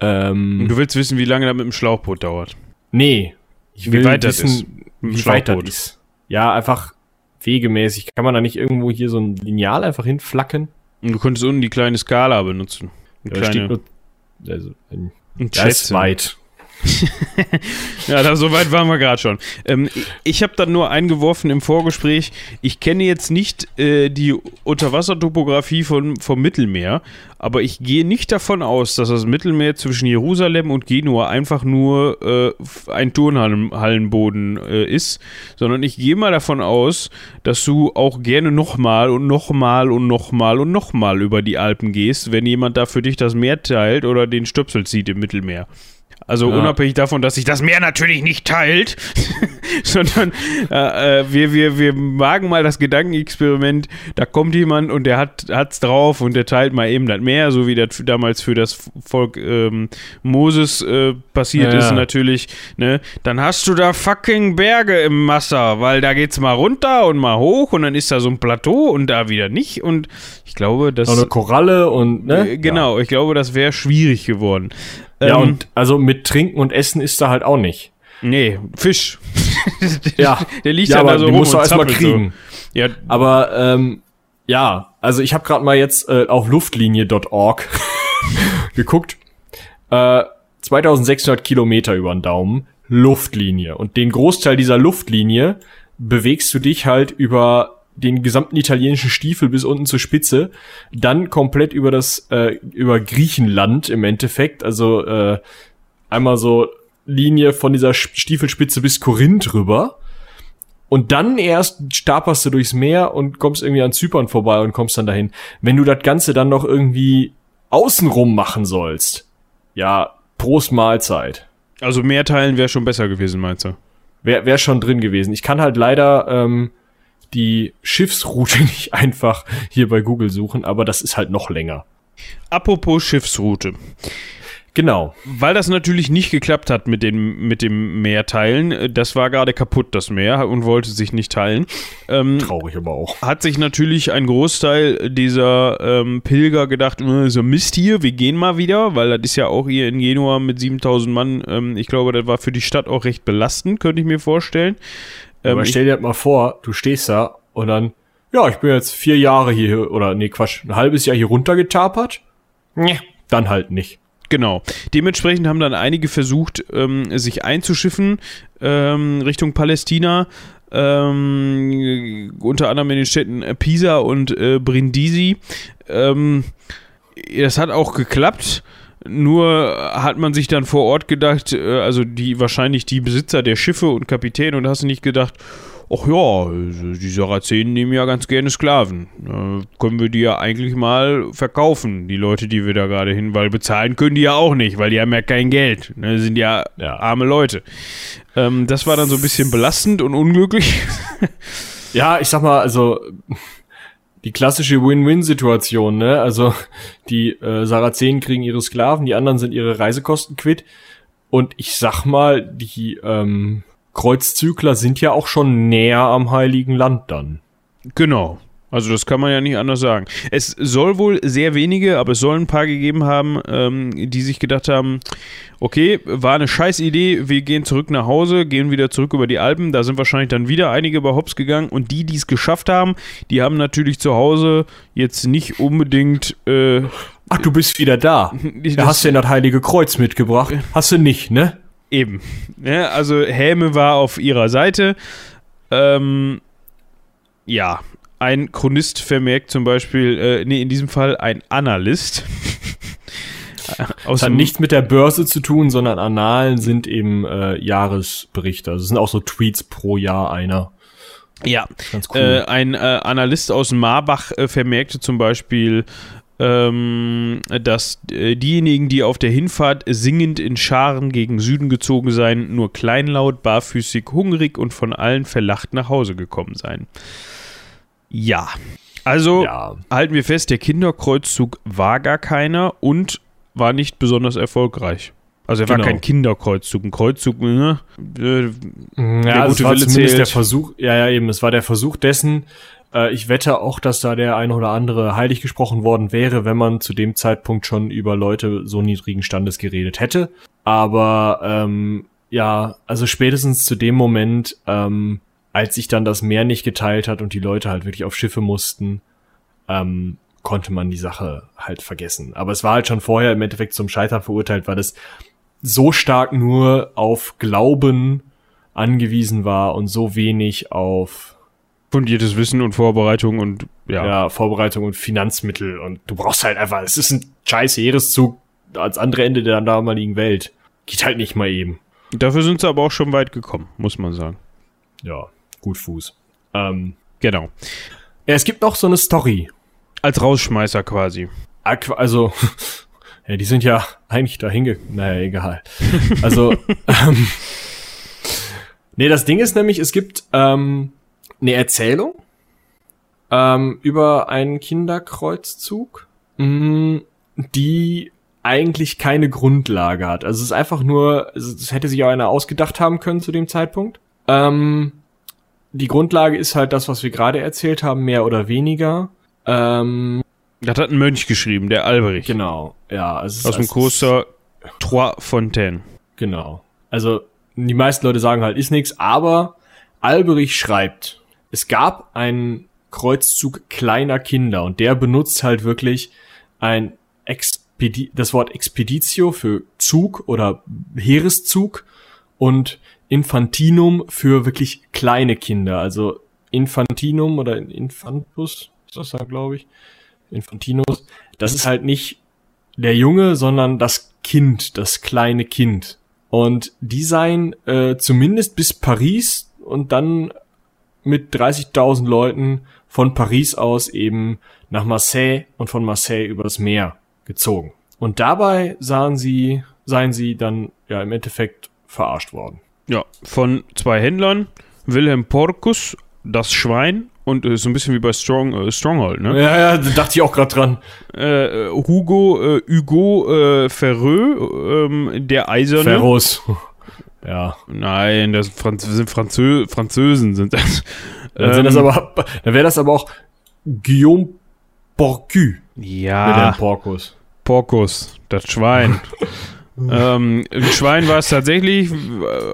S1: Ähm, du willst wissen, wie lange das mit dem Schlauchboot dauert?
S2: Nee.
S1: Ich will wie weit wissen, das ist.
S2: Wie weit das ist. Ja, einfach wegemäßig. Kann man da nicht irgendwo hier so ein Lineal einfach hinflacken?
S1: Und du könntest unten die kleine Skala benutzen.
S2: Eine da kleine, steht nur, also ein, ein ist weit.
S1: ja, da, so weit waren wir gerade schon. Ähm, ich habe dann nur eingeworfen im Vorgespräch, ich kenne jetzt nicht äh, die Unterwassertopographie von, vom Mittelmeer, aber ich gehe nicht davon aus, dass das Mittelmeer zwischen Jerusalem und Genua einfach nur äh, ein Turnhallenboden äh, ist, sondern ich gehe mal davon aus, dass du auch gerne nochmal und nochmal und nochmal und nochmal über die Alpen gehst, wenn jemand da für dich das Meer teilt oder den Stöpsel zieht im Mittelmeer. Also ja. unabhängig davon, dass sich das Meer natürlich nicht teilt, sondern äh, äh, wir, wir, wir wagen mal das Gedankenexperiment, da kommt jemand und der hat hat's drauf und der teilt mal eben das Meer, so wie das damals für das Volk ähm, Moses äh, passiert ja. ist natürlich. Ne? Dann hast du da fucking Berge im Wasser, weil da geht's mal runter und mal hoch und dann ist da so ein Plateau und da wieder nicht und ich glaube, das...
S2: Oder Koralle und... Ne?
S1: Äh, genau, ja. ich glaube, das wäre schwierig geworden.
S2: Ja, ähm, und also mit Trinken und Essen ist da halt auch nicht.
S1: Nee, Fisch.
S2: ja.
S1: Der liegt
S2: ja,
S1: ja
S2: aber da so den musst du erstmal kriegen. So. Ja. Aber ähm, ja, also ich habe gerade mal jetzt äh, auf luftlinie.org geguckt. Äh, 2600 Kilometer über den Daumen, Luftlinie. Und den Großteil dieser Luftlinie bewegst du dich halt über den gesamten italienischen Stiefel bis unten zur Spitze, dann komplett über das äh, über Griechenland im Endeffekt, also äh, einmal so Linie von dieser Stiefelspitze bis Korinth rüber. Und dann erst staperst du durchs Meer und kommst irgendwie an Zypern vorbei und kommst dann dahin. Wenn du das Ganze dann noch irgendwie außenrum machen sollst, ja, Prost Mahlzeit.
S1: Also mehr teilen wäre schon besser gewesen, meinst du?
S2: Wäre wär schon drin gewesen. Ich kann halt leider ähm, die Schiffsroute nicht einfach hier bei Google suchen, aber das ist halt noch länger.
S1: Apropos Schiffsroute.
S2: Genau.
S1: Weil das natürlich nicht geklappt hat mit dem, mit dem Meerteilen. Das war gerade kaputt, das Meer, und wollte sich nicht teilen.
S2: Ähm, Traurig aber auch.
S1: Hat sich natürlich ein Großteil dieser ähm, Pilger gedacht, äh, so Mist hier, wir gehen mal wieder, weil das ist ja auch hier in Genua mit 7000 Mann. Ähm, ich glaube, das war für die Stadt auch recht belastend, könnte ich mir vorstellen.
S2: Ähm, Aber stell dir halt mal vor, du stehst da und dann, ja, ich bin jetzt vier Jahre hier, oder nee, Quatsch, ein halbes Jahr hier runtergetapert. Nee, dann halt nicht.
S1: Genau. Dementsprechend haben dann einige versucht, ähm, sich einzuschiffen ähm, Richtung Palästina. Ähm, unter anderem in den Städten Pisa und äh, Brindisi. Ähm, das hat auch geklappt. Nur hat man sich dann vor Ort gedacht, äh, also die wahrscheinlich die Besitzer der Schiffe und Kapitän und hast du nicht gedacht, ach ja, die Sarazenen nehmen ja ganz gerne Sklaven. Können wir die ja eigentlich mal verkaufen, die Leute, die wir da gerade hin, weil bezahlen können die ja auch nicht, weil die haben ja kein Geld. Ne, sind ja, ja. arme Leute. Ähm, das war dann so ein bisschen belastend und unglücklich.
S2: ja, ich sag mal, also die klassische Win-Win-Situation, ne? Also die äh, Sarazenen kriegen ihre Sklaven, die anderen sind ihre Reisekosten quitt. Und ich sag mal, die ähm, Kreuzzügler sind ja auch schon näher am Heiligen Land dann.
S1: Genau. Also das kann man ja nicht anders sagen. Es soll wohl sehr wenige, aber es soll ein paar gegeben haben, ähm, die sich gedacht haben, okay, war eine scheiß Idee, wir gehen zurück nach Hause, gehen wieder zurück über die Alpen. Da sind wahrscheinlich dann wieder einige bei Hops gegangen und die, die es geschafft haben, die haben natürlich zu Hause jetzt nicht unbedingt... Äh,
S2: Ach, du bist wieder da. Da hast du ja das Heilige Kreuz mitgebracht. Hast du nicht, ne?
S1: Eben. Ja, also Häme war auf ihrer Seite. Ähm, ja, ein Chronist vermerkt zum Beispiel, äh, nee, in diesem Fall ein Analyst.
S2: das hat nichts mit der Börse zu tun, sondern Annalen sind eben äh, Jahresberichte. Also es sind auch so Tweets pro Jahr einer.
S1: Ja, cool. äh, ein äh, Analyst aus Marbach äh, vermerkte zum Beispiel, ähm, dass äh, diejenigen, die auf der Hinfahrt singend in Scharen gegen Süden gezogen seien, nur kleinlaut, barfüßig, hungrig und von allen verlacht nach Hause gekommen seien. Ja. Also ja. halten wir fest, der Kinderkreuzzug war gar keiner und war nicht besonders erfolgreich. Also er genau. war kein Kinderkreuzzug, ein Kreuzzug, ne?
S2: Äh, ja, gute war Wille zählt. der Versuch, ja, ja, eben, es war der Versuch dessen, äh, ich wette auch, dass da der ein oder andere heilig gesprochen worden wäre, wenn man zu dem Zeitpunkt schon über Leute so niedrigen Standes geredet hätte. Aber ähm, ja, also spätestens zu dem Moment, ähm, als sich dann das Meer nicht geteilt hat und die Leute halt wirklich auf Schiffe mussten, ähm, konnte man die Sache halt vergessen. Aber es war halt schon vorher im Endeffekt zum Scheitern verurteilt, weil es so stark nur auf Glauben angewiesen war und so wenig auf
S1: fundiertes Wissen und Vorbereitung und ja.
S2: ja. Vorbereitung und Finanzmittel und du brauchst halt einfach, es ist ein scheiß Heereszug als andere Ende der damaligen Welt. Geht halt nicht mal eben.
S1: Dafür sind sie aber auch schon weit gekommen, muss man sagen.
S2: Ja, gut Fuß. Ähm,
S1: Genau.
S2: ja, es gibt noch so eine Story.
S1: Als Rausschmeißer quasi.
S2: Aqu- Also, ja, die sind ja eigentlich dahin ge... Naja, egal. Also, ähm, nee, das Ding ist nämlich, es gibt ähm, eine Erzählung ähm, über einen Kinderkreuzzug, mh, die eigentlich keine Grundlage hat. Also es ist einfach nur, es hätte sich auch einer ausgedacht haben können zu dem Zeitpunkt. Ähm, die Grundlage ist halt das, was wir gerade erzählt haben, mehr oder weniger. Ähm,
S1: Das hat ein Mönch geschrieben, der Alberich.
S2: Genau, ja. Also
S1: Aus dem Kloster Trois Fontaines.
S2: Genau. Also die meisten Leute sagen halt, ist nix, aber Alberich schreibt, es gab einen Kreuzzug kleiner Kinder und der benutzt halt wirklich ein Expedi das Wort Expeditio für Zug oder Heereszug und Infantinum für wirklich kleine Kinder. Also Infantinum oder Infantus, ist das da, glaube ich. Infantinus. Das ist halt nicht der Junge, sondern das Kind, das kleine Kind. Und die seien äh, zumindest bis Paris und dann mit 30.000 Leuten von Paris aus eben nach Marseille und von Marseille übers Meer gezogen. Und dabei sahen sie, seien sie dann ja im Endeffekt verarscht worden.
S1: Ja, von zwei Händlern. Wilhelm Porcus, das Schwein und äh, so ein bisschen wie bei Strong, äh, Stronghold, ne?
S2: Ja, ja, da dachte ich auch gerade dran.
S1: Äh, Hugo, äh, Hugo äh, Ferreux, ähm, der Eiserne.
S2: Ferros. Ja.
S1: Nein, das Franz sind Franzö Französen sind das.
S2: Dann sind das
S1: Ähm,
S2: aber, dann wäre das aber auch Guillaume Porcu mit dem
S1: Ja,
S2: Porcus.
S1: Porcus, das Schwein. ähm, ein Schwein war es tatsächlich,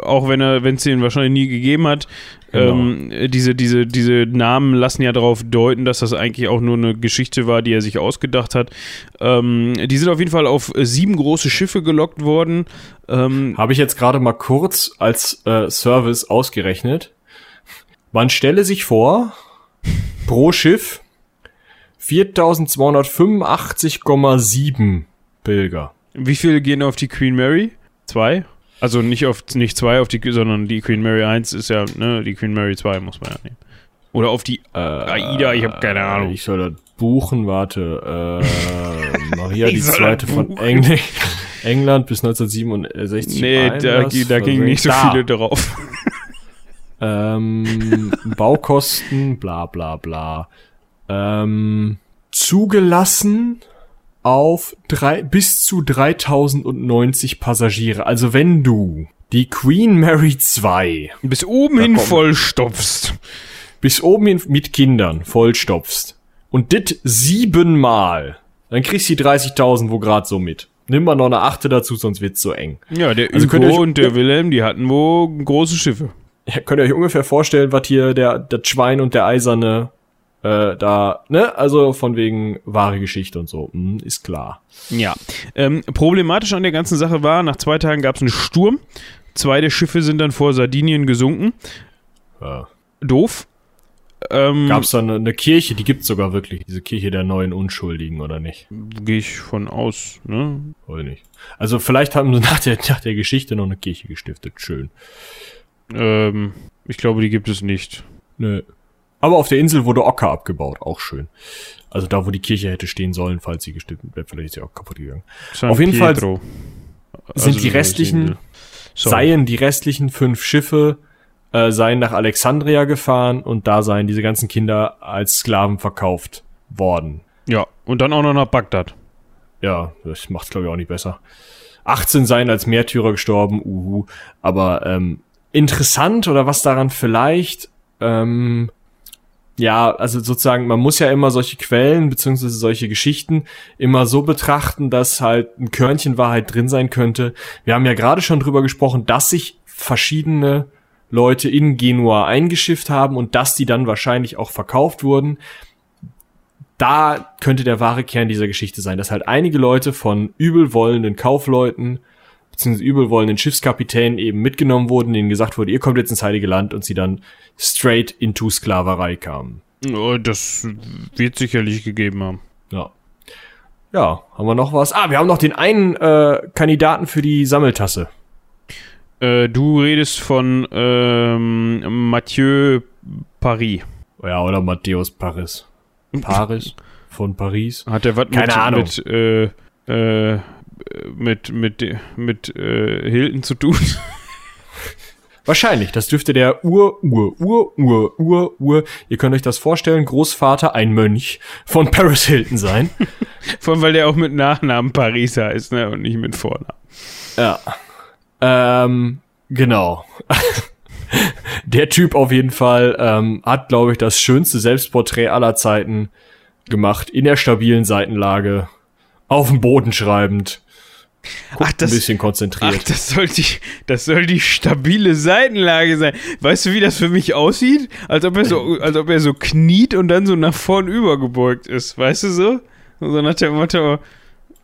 S1: auch wenn er, wenn es ihn wahrscheinlich nie gegeben hat.
S2: Genau.
S1: Ähm, diese, diese, diese Namen lassen ja darauf deuten, dass das eigentlich auch nur eine Geschichte war, die er sich ausgedacht hat. Ähm, die sind auf jeden Fall auf sieben große Schiffe gelockt worden. Ähm,
S2: Habe ich jetzt gerade mal kurz als äh, Service ausgerechnet. Man stelle sich vor, pro Schiff 4285,7 Pilger.
S1: Wie viele gehen auf die Queen Mary? Zwei? Also nicht auf nicht zwei auf die, sondern die Queen Mary 1 ist ja, ne, die Queen Mary 2 muss man ja nehmen. Oder auf die
S2: Äh,
S1: Aida, ich habe keine Ahnung.
S2: Ich soll das buchen, warte. Äh, Maria die zweite von. Engl England bis 1967.
S1: Nee, da, da gingen nicht so
S2: Da.
S1: viele drauf.
S2: Ähm, Baukosten, bla bla bla. Ähm, zugelassen auf drei, bis zu 3090 Passagiere. Also wenn du die Queen Mary 2
S1: Bis oben hin vollstopfst.
S2: bis oben hin mit Kindern vollstopfst und dit siebenmal, dann kriegst du die 30.000 wo grad so mit. Nimm mal noch eine achte dazu, sonst wird's so eng.
S1: Ja, der
S2: Also
S1: Hugo
S2: euch-
S1: und der Wilhelm, die hatten wohl große Schiffe.
S2: Ja, könnt ihr euch ungefähr vorstellen, was hier der, das Schwein und der Eiserne äh, da, ne? Also von wegen wahre Geschichte und so. Hm, ist klar.
S1: Ja. Ähm, problematisch an der ganzen Sache war, nach zwei Tagen gab es einen Sturm. Zwei der Schiffe sind dann vor Sardinien gesunken.
S2: Ja.
S1: Doof. Ähm,
S2: Gab's da eine, eine Kirche, die gibt's sogar wirklich, diese Kirche der neuen Unschuldigen, oder nicht?
S1: Gehe ich von aus, ne?
S2: Oder nicht? Also vielleicht haben sie nach der, nach der Geschichte noch eine Kirche gestiftet. Schön.
S1: Ähm, ich glaube, die gibt es nicht.
S2: Nö. Aber auf der Insel wurde Ocker abgebaut, auch schön. Also da, wo die Kirche hätte stehen sollen, falls sie gestiftet wäre, vielleicht ist sie auch kaputt gegangen.
S1: San
S2: Auf jeden Fall
S1: Pietro.
S2: sind
S1: Also,
S2: die restlichen-. Seien die restlichen fünf Schiffe, äh, seien nach Alexandria gefahren und da seien diese ganzen Kinder als Sklaven verkauft worden.
S1: Ja, und dann auch noch nach Bagdad.
S2: Ja, das macht's glaube ich auch nicht besser. 18 seien als Märtyrer gestorben, uhu. Aber ähm, interessant oder was daran vielleicht, ähm, ja, also sozusagen, man muss ja immer solche Quellen beziehungsweise solche Geschichten immer so betrachten, dass halt ein Körnchen Wahrheit drin sein könnte. Wir haben ja gerade schon drüber gesprochen, dass sich verschiedene Leute in Genua eingeschifft haben und dass die dann wahrscheinlich auch verkauft wurden. Da könnte der wahre Kern dieser Geschichte sein, dass halt einige Leute von übelwollenden Kaufleuten beziehungsweise übelwollenden Schiffskapitänen eben mitgenommen wurden, denen gesagt wurde, ihr kommt jetzt ins Heilige Land und sie dann straight into Sklaverei kamen.
S1: Das wird sicherlich gegeben haben.
S2: Ja. Ja, haben wir noch was? Ah, wir haben noch den einen äh, Kandidaten für die Sammeltasse.
S1: Äh, du redest von ähm, Mathieu Paris.
S2: Ja, oder Matthäus Paris. Paris? Von Paris?
S1: Hat der was
S2: Keine
S1: mit,
S2: Ahnung.
S1: mit, äh, äh, mit, mit, mit, äh, Hilton zu tun?
S2: Wahrscheinlich. Das dürfte der Ur, Ur, Ur, Ur, Ur, Ur, ihr könnt euch das vorstellen, Großvater, ein Mönch von Paris Hilton sein.
S1: Vor allem, weil der auch mit Nachnamen Paris heißt, ne, und nicht mit Vornamen.
S2: Ja. Ähm, genau. Der Typ auf jeden Fall ähm, hat, glaube ich, das schönste Selbstporträt aller Zeiten gemacht, in der stabilen Seitenlage, auf dem Boden schreibend,
S1: Ach,
S2: ein bisschen konzentriert.
S1: Ach, das soll die, das soll die stabile Seitenlage sein. Weißt du, wie das für mich aussieht? Als ob er so, als ob er so kniet und dann so nach vorn übergebeugt ist. Weißt du so? So nach dem Motto.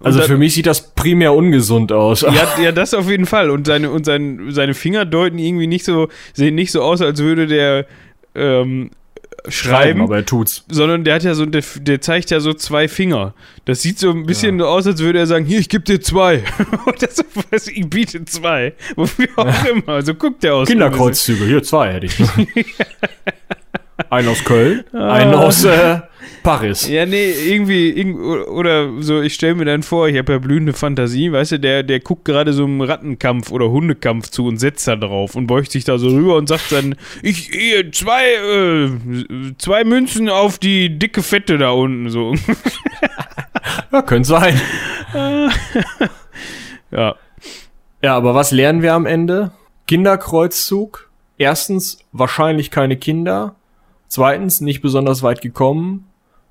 S2: also
S1: dann-
S2: für mich sieht das primär ungesund aus.
S1: Ja, ja, das auf jeden Fall. Und seine, und sein, seine Finger deuten irgendwie nicht so, sehen nicht so aus, als würde der ähm, schreiben,
S2: aber er tut's.
S1: sondern der hat ja so, der, der zeigt ja so zwei Finger. Das sieht so ein bisschen so aus, als würde er sagen, hier, ich gebe dir zwei. Oder so was, ich biete zwei. Wofür auch immer. So guckt der aus.
S2: Kinderkreuzzüge, hier zwei hätte ich. einen aus Köln, einen aus äh, Paris.
S1: Ja, nee, irgendwie, irgend- oder so, ich stelle mir dann vor, ich habe ja blühende Fantasie, weißt du, der, der guckt gerade so einem Rattenkampf oder Hundekampf zu und setzt da drauf und beugt sich da so rüber und sagt dann, ich, hier, zwei, äh, zwei Münzen auf die dicke Fette da unten, so.
S2: Ja, könnte sein.
S1: ja.
S2: Ja, aber was lernen wir am Ende? Kinderkreuzzug. Erstens, wahrscheinlich keine Kinder. Zweitens, nicht besonders weit gekommen,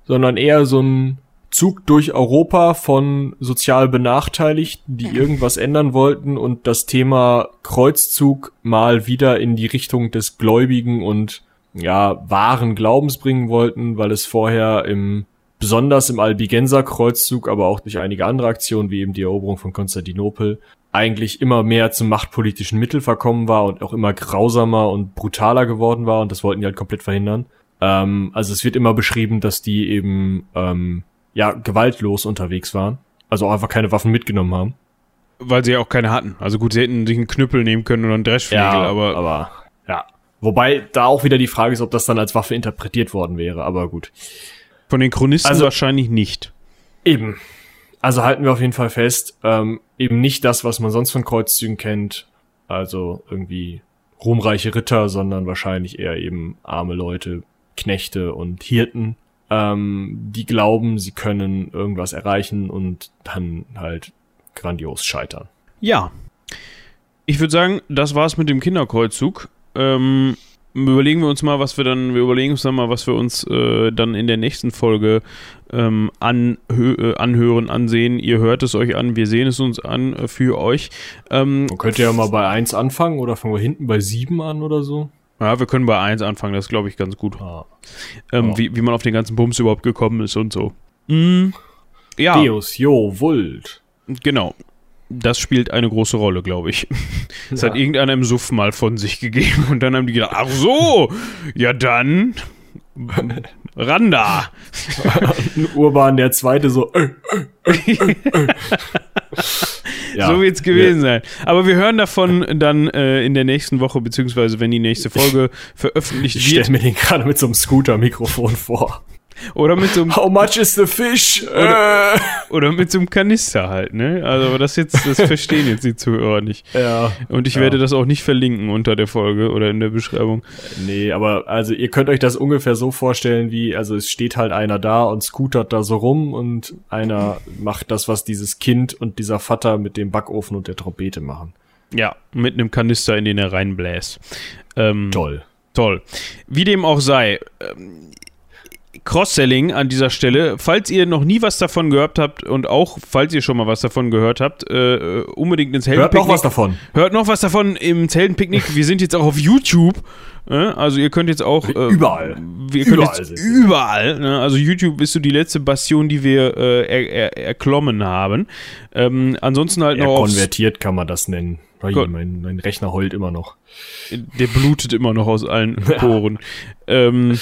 S2: sondern eher so ein Zug durch Europa von sozial Benachteiligten, die irgendwas ändern wollten und das Thema Kreuzzug mal wieder in die Richtung des Gläubigen und ja, wahren Glaubens bringen wollten, weil es vorher im besonders im Albigenser Kreuzzug, aber auch durch einige andere Aktionen, wie eben die Eroberung von Konstantinopel, eigentlich immer mehr zum machtpolitischen Mittel verkommen war und auch immer grausamer und brutaler geworden war und das wollten die halt komplett verhindern. Ähm, also es wird immer beschrieben, dass die eben ähm, ja gewaltlos unterwegs waren, also auch einfach keine Waffen mitgenommen haben.
S1: Weil sie ja auch keine hatten. Also gut, sie hätten sich einen Knüppel nehmen können oder einen Dreschflegel, aber,
S2: aber ja. Wobei da auch wieder die Frage ist, ob das dann als Waffe interpretiert worden wäre, aber gut.
S1: von den Chronisten
S2: Also-
S1: wahrscheinlich nicht.
S2: Eben. Also halten wir auf jeden Fall fest, ähm, eben nicht das, was man sonst von Kreuzzügen kennt, also irgendwie ruhmreiche Ritter, sondern wahrscheinlich eher eben arme Leute, Knechte und Hirten, ähm, die glauben, sie können irgendwas erreichen und dann halt grandios scheitern.
S1: Ja. Ich würde sagen, das war's mit dem Kinderkreuzzug. Ähm, überlegen wir uns mal, was wir dann, wir überlegen uns dann mal, was wir uns äh, dann in der nächsten Folge ähm, anhö äh, anhören, ansehen. Ihr hört es euch an, wir sehen es uns an äh, für euch. Ähm,
S2: Man könnte ja mal bei eins anfangen oder fangen wir hinten bei sieben an oder so.
S1: Ja, wir können bei 1 anfangen, das glaube ich ganz gut.
S2: Ah.
S1: Ähm,
S2: Ja.
S1: wie, wie man auf den ganzen Bums überhaupt gekommen ist und so. Mm, ja,
S2: Deus, jo, Vult.
S1: genau. Das spielt eine große Rolle, glaube ich. Das
S2: Ja.
S1: hat irgendeiner im Suff mal von sich gegeben und dann haben die gedacht, ach so, ja dann, Randa.
S2: Urban der Zweite so, äh, Ja.
S1: So wird's gewesen sein. Aber wir hören davon dann äh, in der nächsten Woche, beziehungsweise wenn die nächste Folge veröffentlicht
S2: Ich
S1: wird.
S2: stelle mir den gerade mit so einem Scooter-Mikrofon vor.
S1: Oder mit so einem,
S2: How much is the fish? Äh.
S1: oder mit so einem Kanister halt, ne? Also das jetzt, das verstehen jetzt die Zuhörer nicht.
S2: Ja.
S1: Und ich
S2: Ja.
S1: werde das auch nicht verlinken unter der Folge oder in der Beschreibung.
S2: Nee, aber also ihr könnt euch das ungefähr so vorstellen, wie, also es steht halt einer da und scootert da so rum und einer macht das, was dieses Kind und dieser Vater mit dem Backofen und der Trompete machen.
S1: Ja, mit einem Kanister, in den er reinbläst. Ähm,
S2: Toll.
S1: Toll. Wie dem auch sei, ähm, Cross-Selling an dieser Stelle. Falls ihr noch nie was davon gehört habt und auch falls ihr schon mal was davon gehört habt, äh, unbedingt ins
S2: Hört noch was davon.
S1: Hört noch was davon im Zeltenpicknick. Wir sind jetzt auch auf YouTube. äh, Also ihr könnt jetzt auch äh,
S2: Überall.
S1: Wir können
S2: Überall
S1: jetzt überall. Ne? Also YouTube ist so die letzte Bastion, die wir äh, er, er, erklommen haben. Ähm, ansonsten halt
S2: Ja,
S1: noch
S2: konvertiert kann man das nennen. Mein, mein Rechner heult immer noch.
S1: der blutet immer noch aus allen Poren. ähm,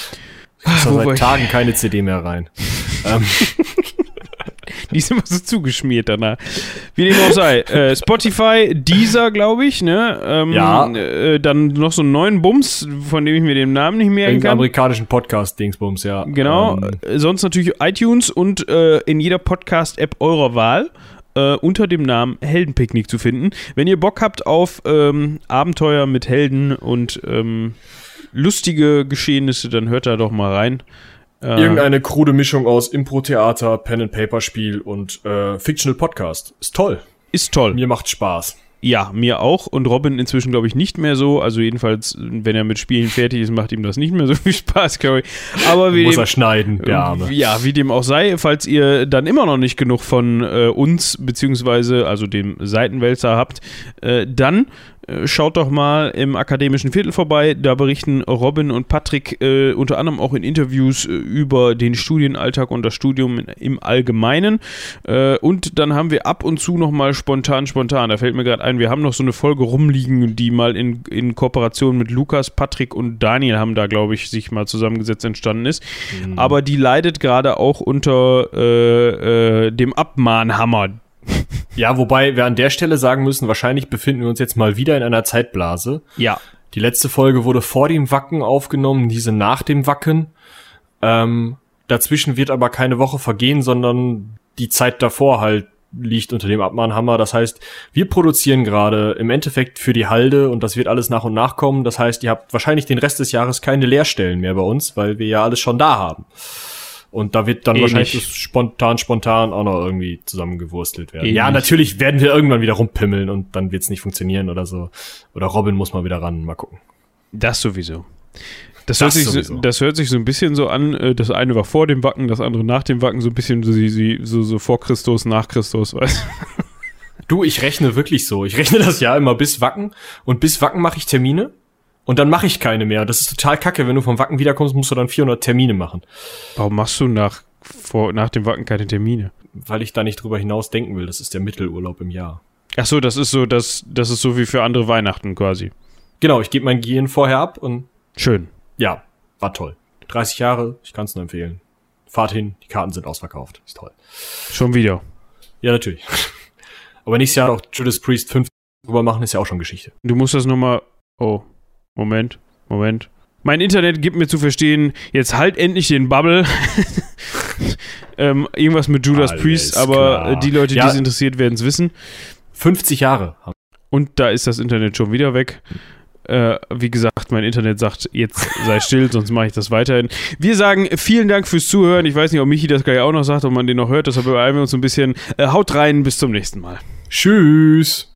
S1: Wo war
S2: seit
S1: ich?
S2: Tagen keine CD mehr rein. ähm,
S1: Die ist immer so zugeschmiert danach. Wie dem auch sei. Äh, Spotify, Deezer, glaube ich, ne? Ähm,
S2: Ja.
S1: Äh, dann noch so einen neuen Bums, von dem ich mir den Namen nicht merken kann.
S2: amerikanischen Podcast-Dingsbums, ja.
S1: Genau.
S2: Ähm,
S1: Äh, sonst natürlich iTunes und äh, in jeder Podcast-App eurer Wahl. Äh, unter dem Namen Heldenpicknick zu finden. Wenn ihr Bock habt auf ähm, Abenteuer mit Helden und ähm, lustige Geschehnisse, dann hört da doch mal rein. Äh,
S2: Irgendeine krude Mischung aus Impro-Theater, Pen-and-Paper-Spiel und äh, Fictional Podcast. Ist toll.
S1: ist toll.
S2: Mir macht Spaß.
S1: Ja, mir auch. Und Robin inzwischen, glaube ich, nicht mehr so. Also jedenfalls, wenn er mit Spielen fertig ist, macht ihm das nicht mehr so viel Spaß, glaube ich. Aber wie
S2: Muss
S1: dem,
S2: er schneiden, der Arme.
S1: ja, wie dem auch sei, falls ihr dann immer noch nicht genug von äh, uns, beziehungsweise also dem Seitenwälzer habt, äh, dann schaut doch mal im akademischen Viertel vorbei. Da berichten Robin und Patrick äh, unter anderem auch in Interviews äh, über den Studienalltag und das Studium in, im Allgemeinen. Äh, und dann haben wir ab und zu noch mal spontan, spontan. Da fällt mir gerade ein, wir haben noch so eine Folge rumliegen, die mal in, in Kooperation mit Lukas, Patrick und Daniel haben da, glaube ich, sich mal zusammengesetzt entstanden ist. Aber die leidet gerade auch unter äh, äh, dem Abmahnhammer.
S2: Ja, wobei wir an der Stelle sagen müssen, wahrscheinlich befinden wir uns jetzt mal wieder in einer Zeitblase.
S1: Ja.
S2: Die letzte Folge wurde vor dem Wacken aufgenommen, diese nach dem Wacken. Ähm, dazwischen wird aber keine Woche vergehen, sondern die Zeit davor halt liegt unter dem Abmahnhammer. Das heißt, wir produzieren gerade im Endeffekt für die Halde und das wird alles nach und nach kommen. Das heißt, ihr habt wahrscheinlich den Rest des Jahres keine Leerstellen mehr bei uns, weil wir ja alles schon da haben. Und da wird dann
S1: Eh
S2: wahrscheinlich das spontan, spontan auch noch irgendwie zusammengewurstelt werden.
S1: Eh
S2: ja, natürlich werden wir irgendwann wieder rumpimmeln und dann wird's nicht funktionieren oder so. Oder Robin muss mal wieder ran, mal gucken.
S1: Das sowieso. Das,
S2: Das
S1: hört sich so, das hört sich so ein bisschen so an, äh, das eine war vor dem Wacken, das andere nach dem Wacken, so ein bisschen so, so, so, so vor Christus, nach Christus, weißt du?
S2: Du, ich rechne wirklich so. Ich rechne das Jahr immer bis Wacken und bis Wacken mache ich Termine und dann mache ich keine mehr. Das ist total kacke. Wenn du vom Wacken wiederkommst, musst du dann 400 Termine machen,
S1: Warum machst du nach, vor, nach dem Wacken keine Termine?
S2: weil ich da nicht drüber hinaus denken will. Das ist der Mittelurlaub im Jahr.
S1: Ach so, das ist so, das, das ist so wie für andere Weihnachten quasi.
S2: Genau, ich gebe mein Gehirn vorher ab und
S1: Schön.
S2: ja, war toll. 30 Jahre, ich kann es nur empfehlen. Fahrt hin, die Karten sind ausverkauft. Ist toll.
S1: Schon wieder.
S2: Ja, natürlich. Aber nächstes Jahr auch Judas Priest 5 drüber machen, ist ja auch schon Geschichte.
S1: Du musst das nochmal. Oh, Moment, Moment. Mein Internet gibt mir zu verstehen, jetzt halt endlich den Bubble. ähm, irgendwas mit Judas
S2: Alles
S1: Priest, aber
S2: klar.
S1: die Leute,
S2: Ja.
S1: die es interessiert, werden es wissen.
S2: 50 Jahre.
S1: Und da ist das Internet schon wieder weg. Äh, wie gesagt, mein Internet sagt, jetzt sei still, sonst mache ich das weiterhin. Wir sagen vielen Dank fürs Zuhören. Ich weiß nicht, ob Michi das gleich auch noch sagt, ob man den noch hört. Deshalb beeilen wir uns ein bisschen. Äh, haut rein, bis zum nächsten Mal.
S2: Tschüss.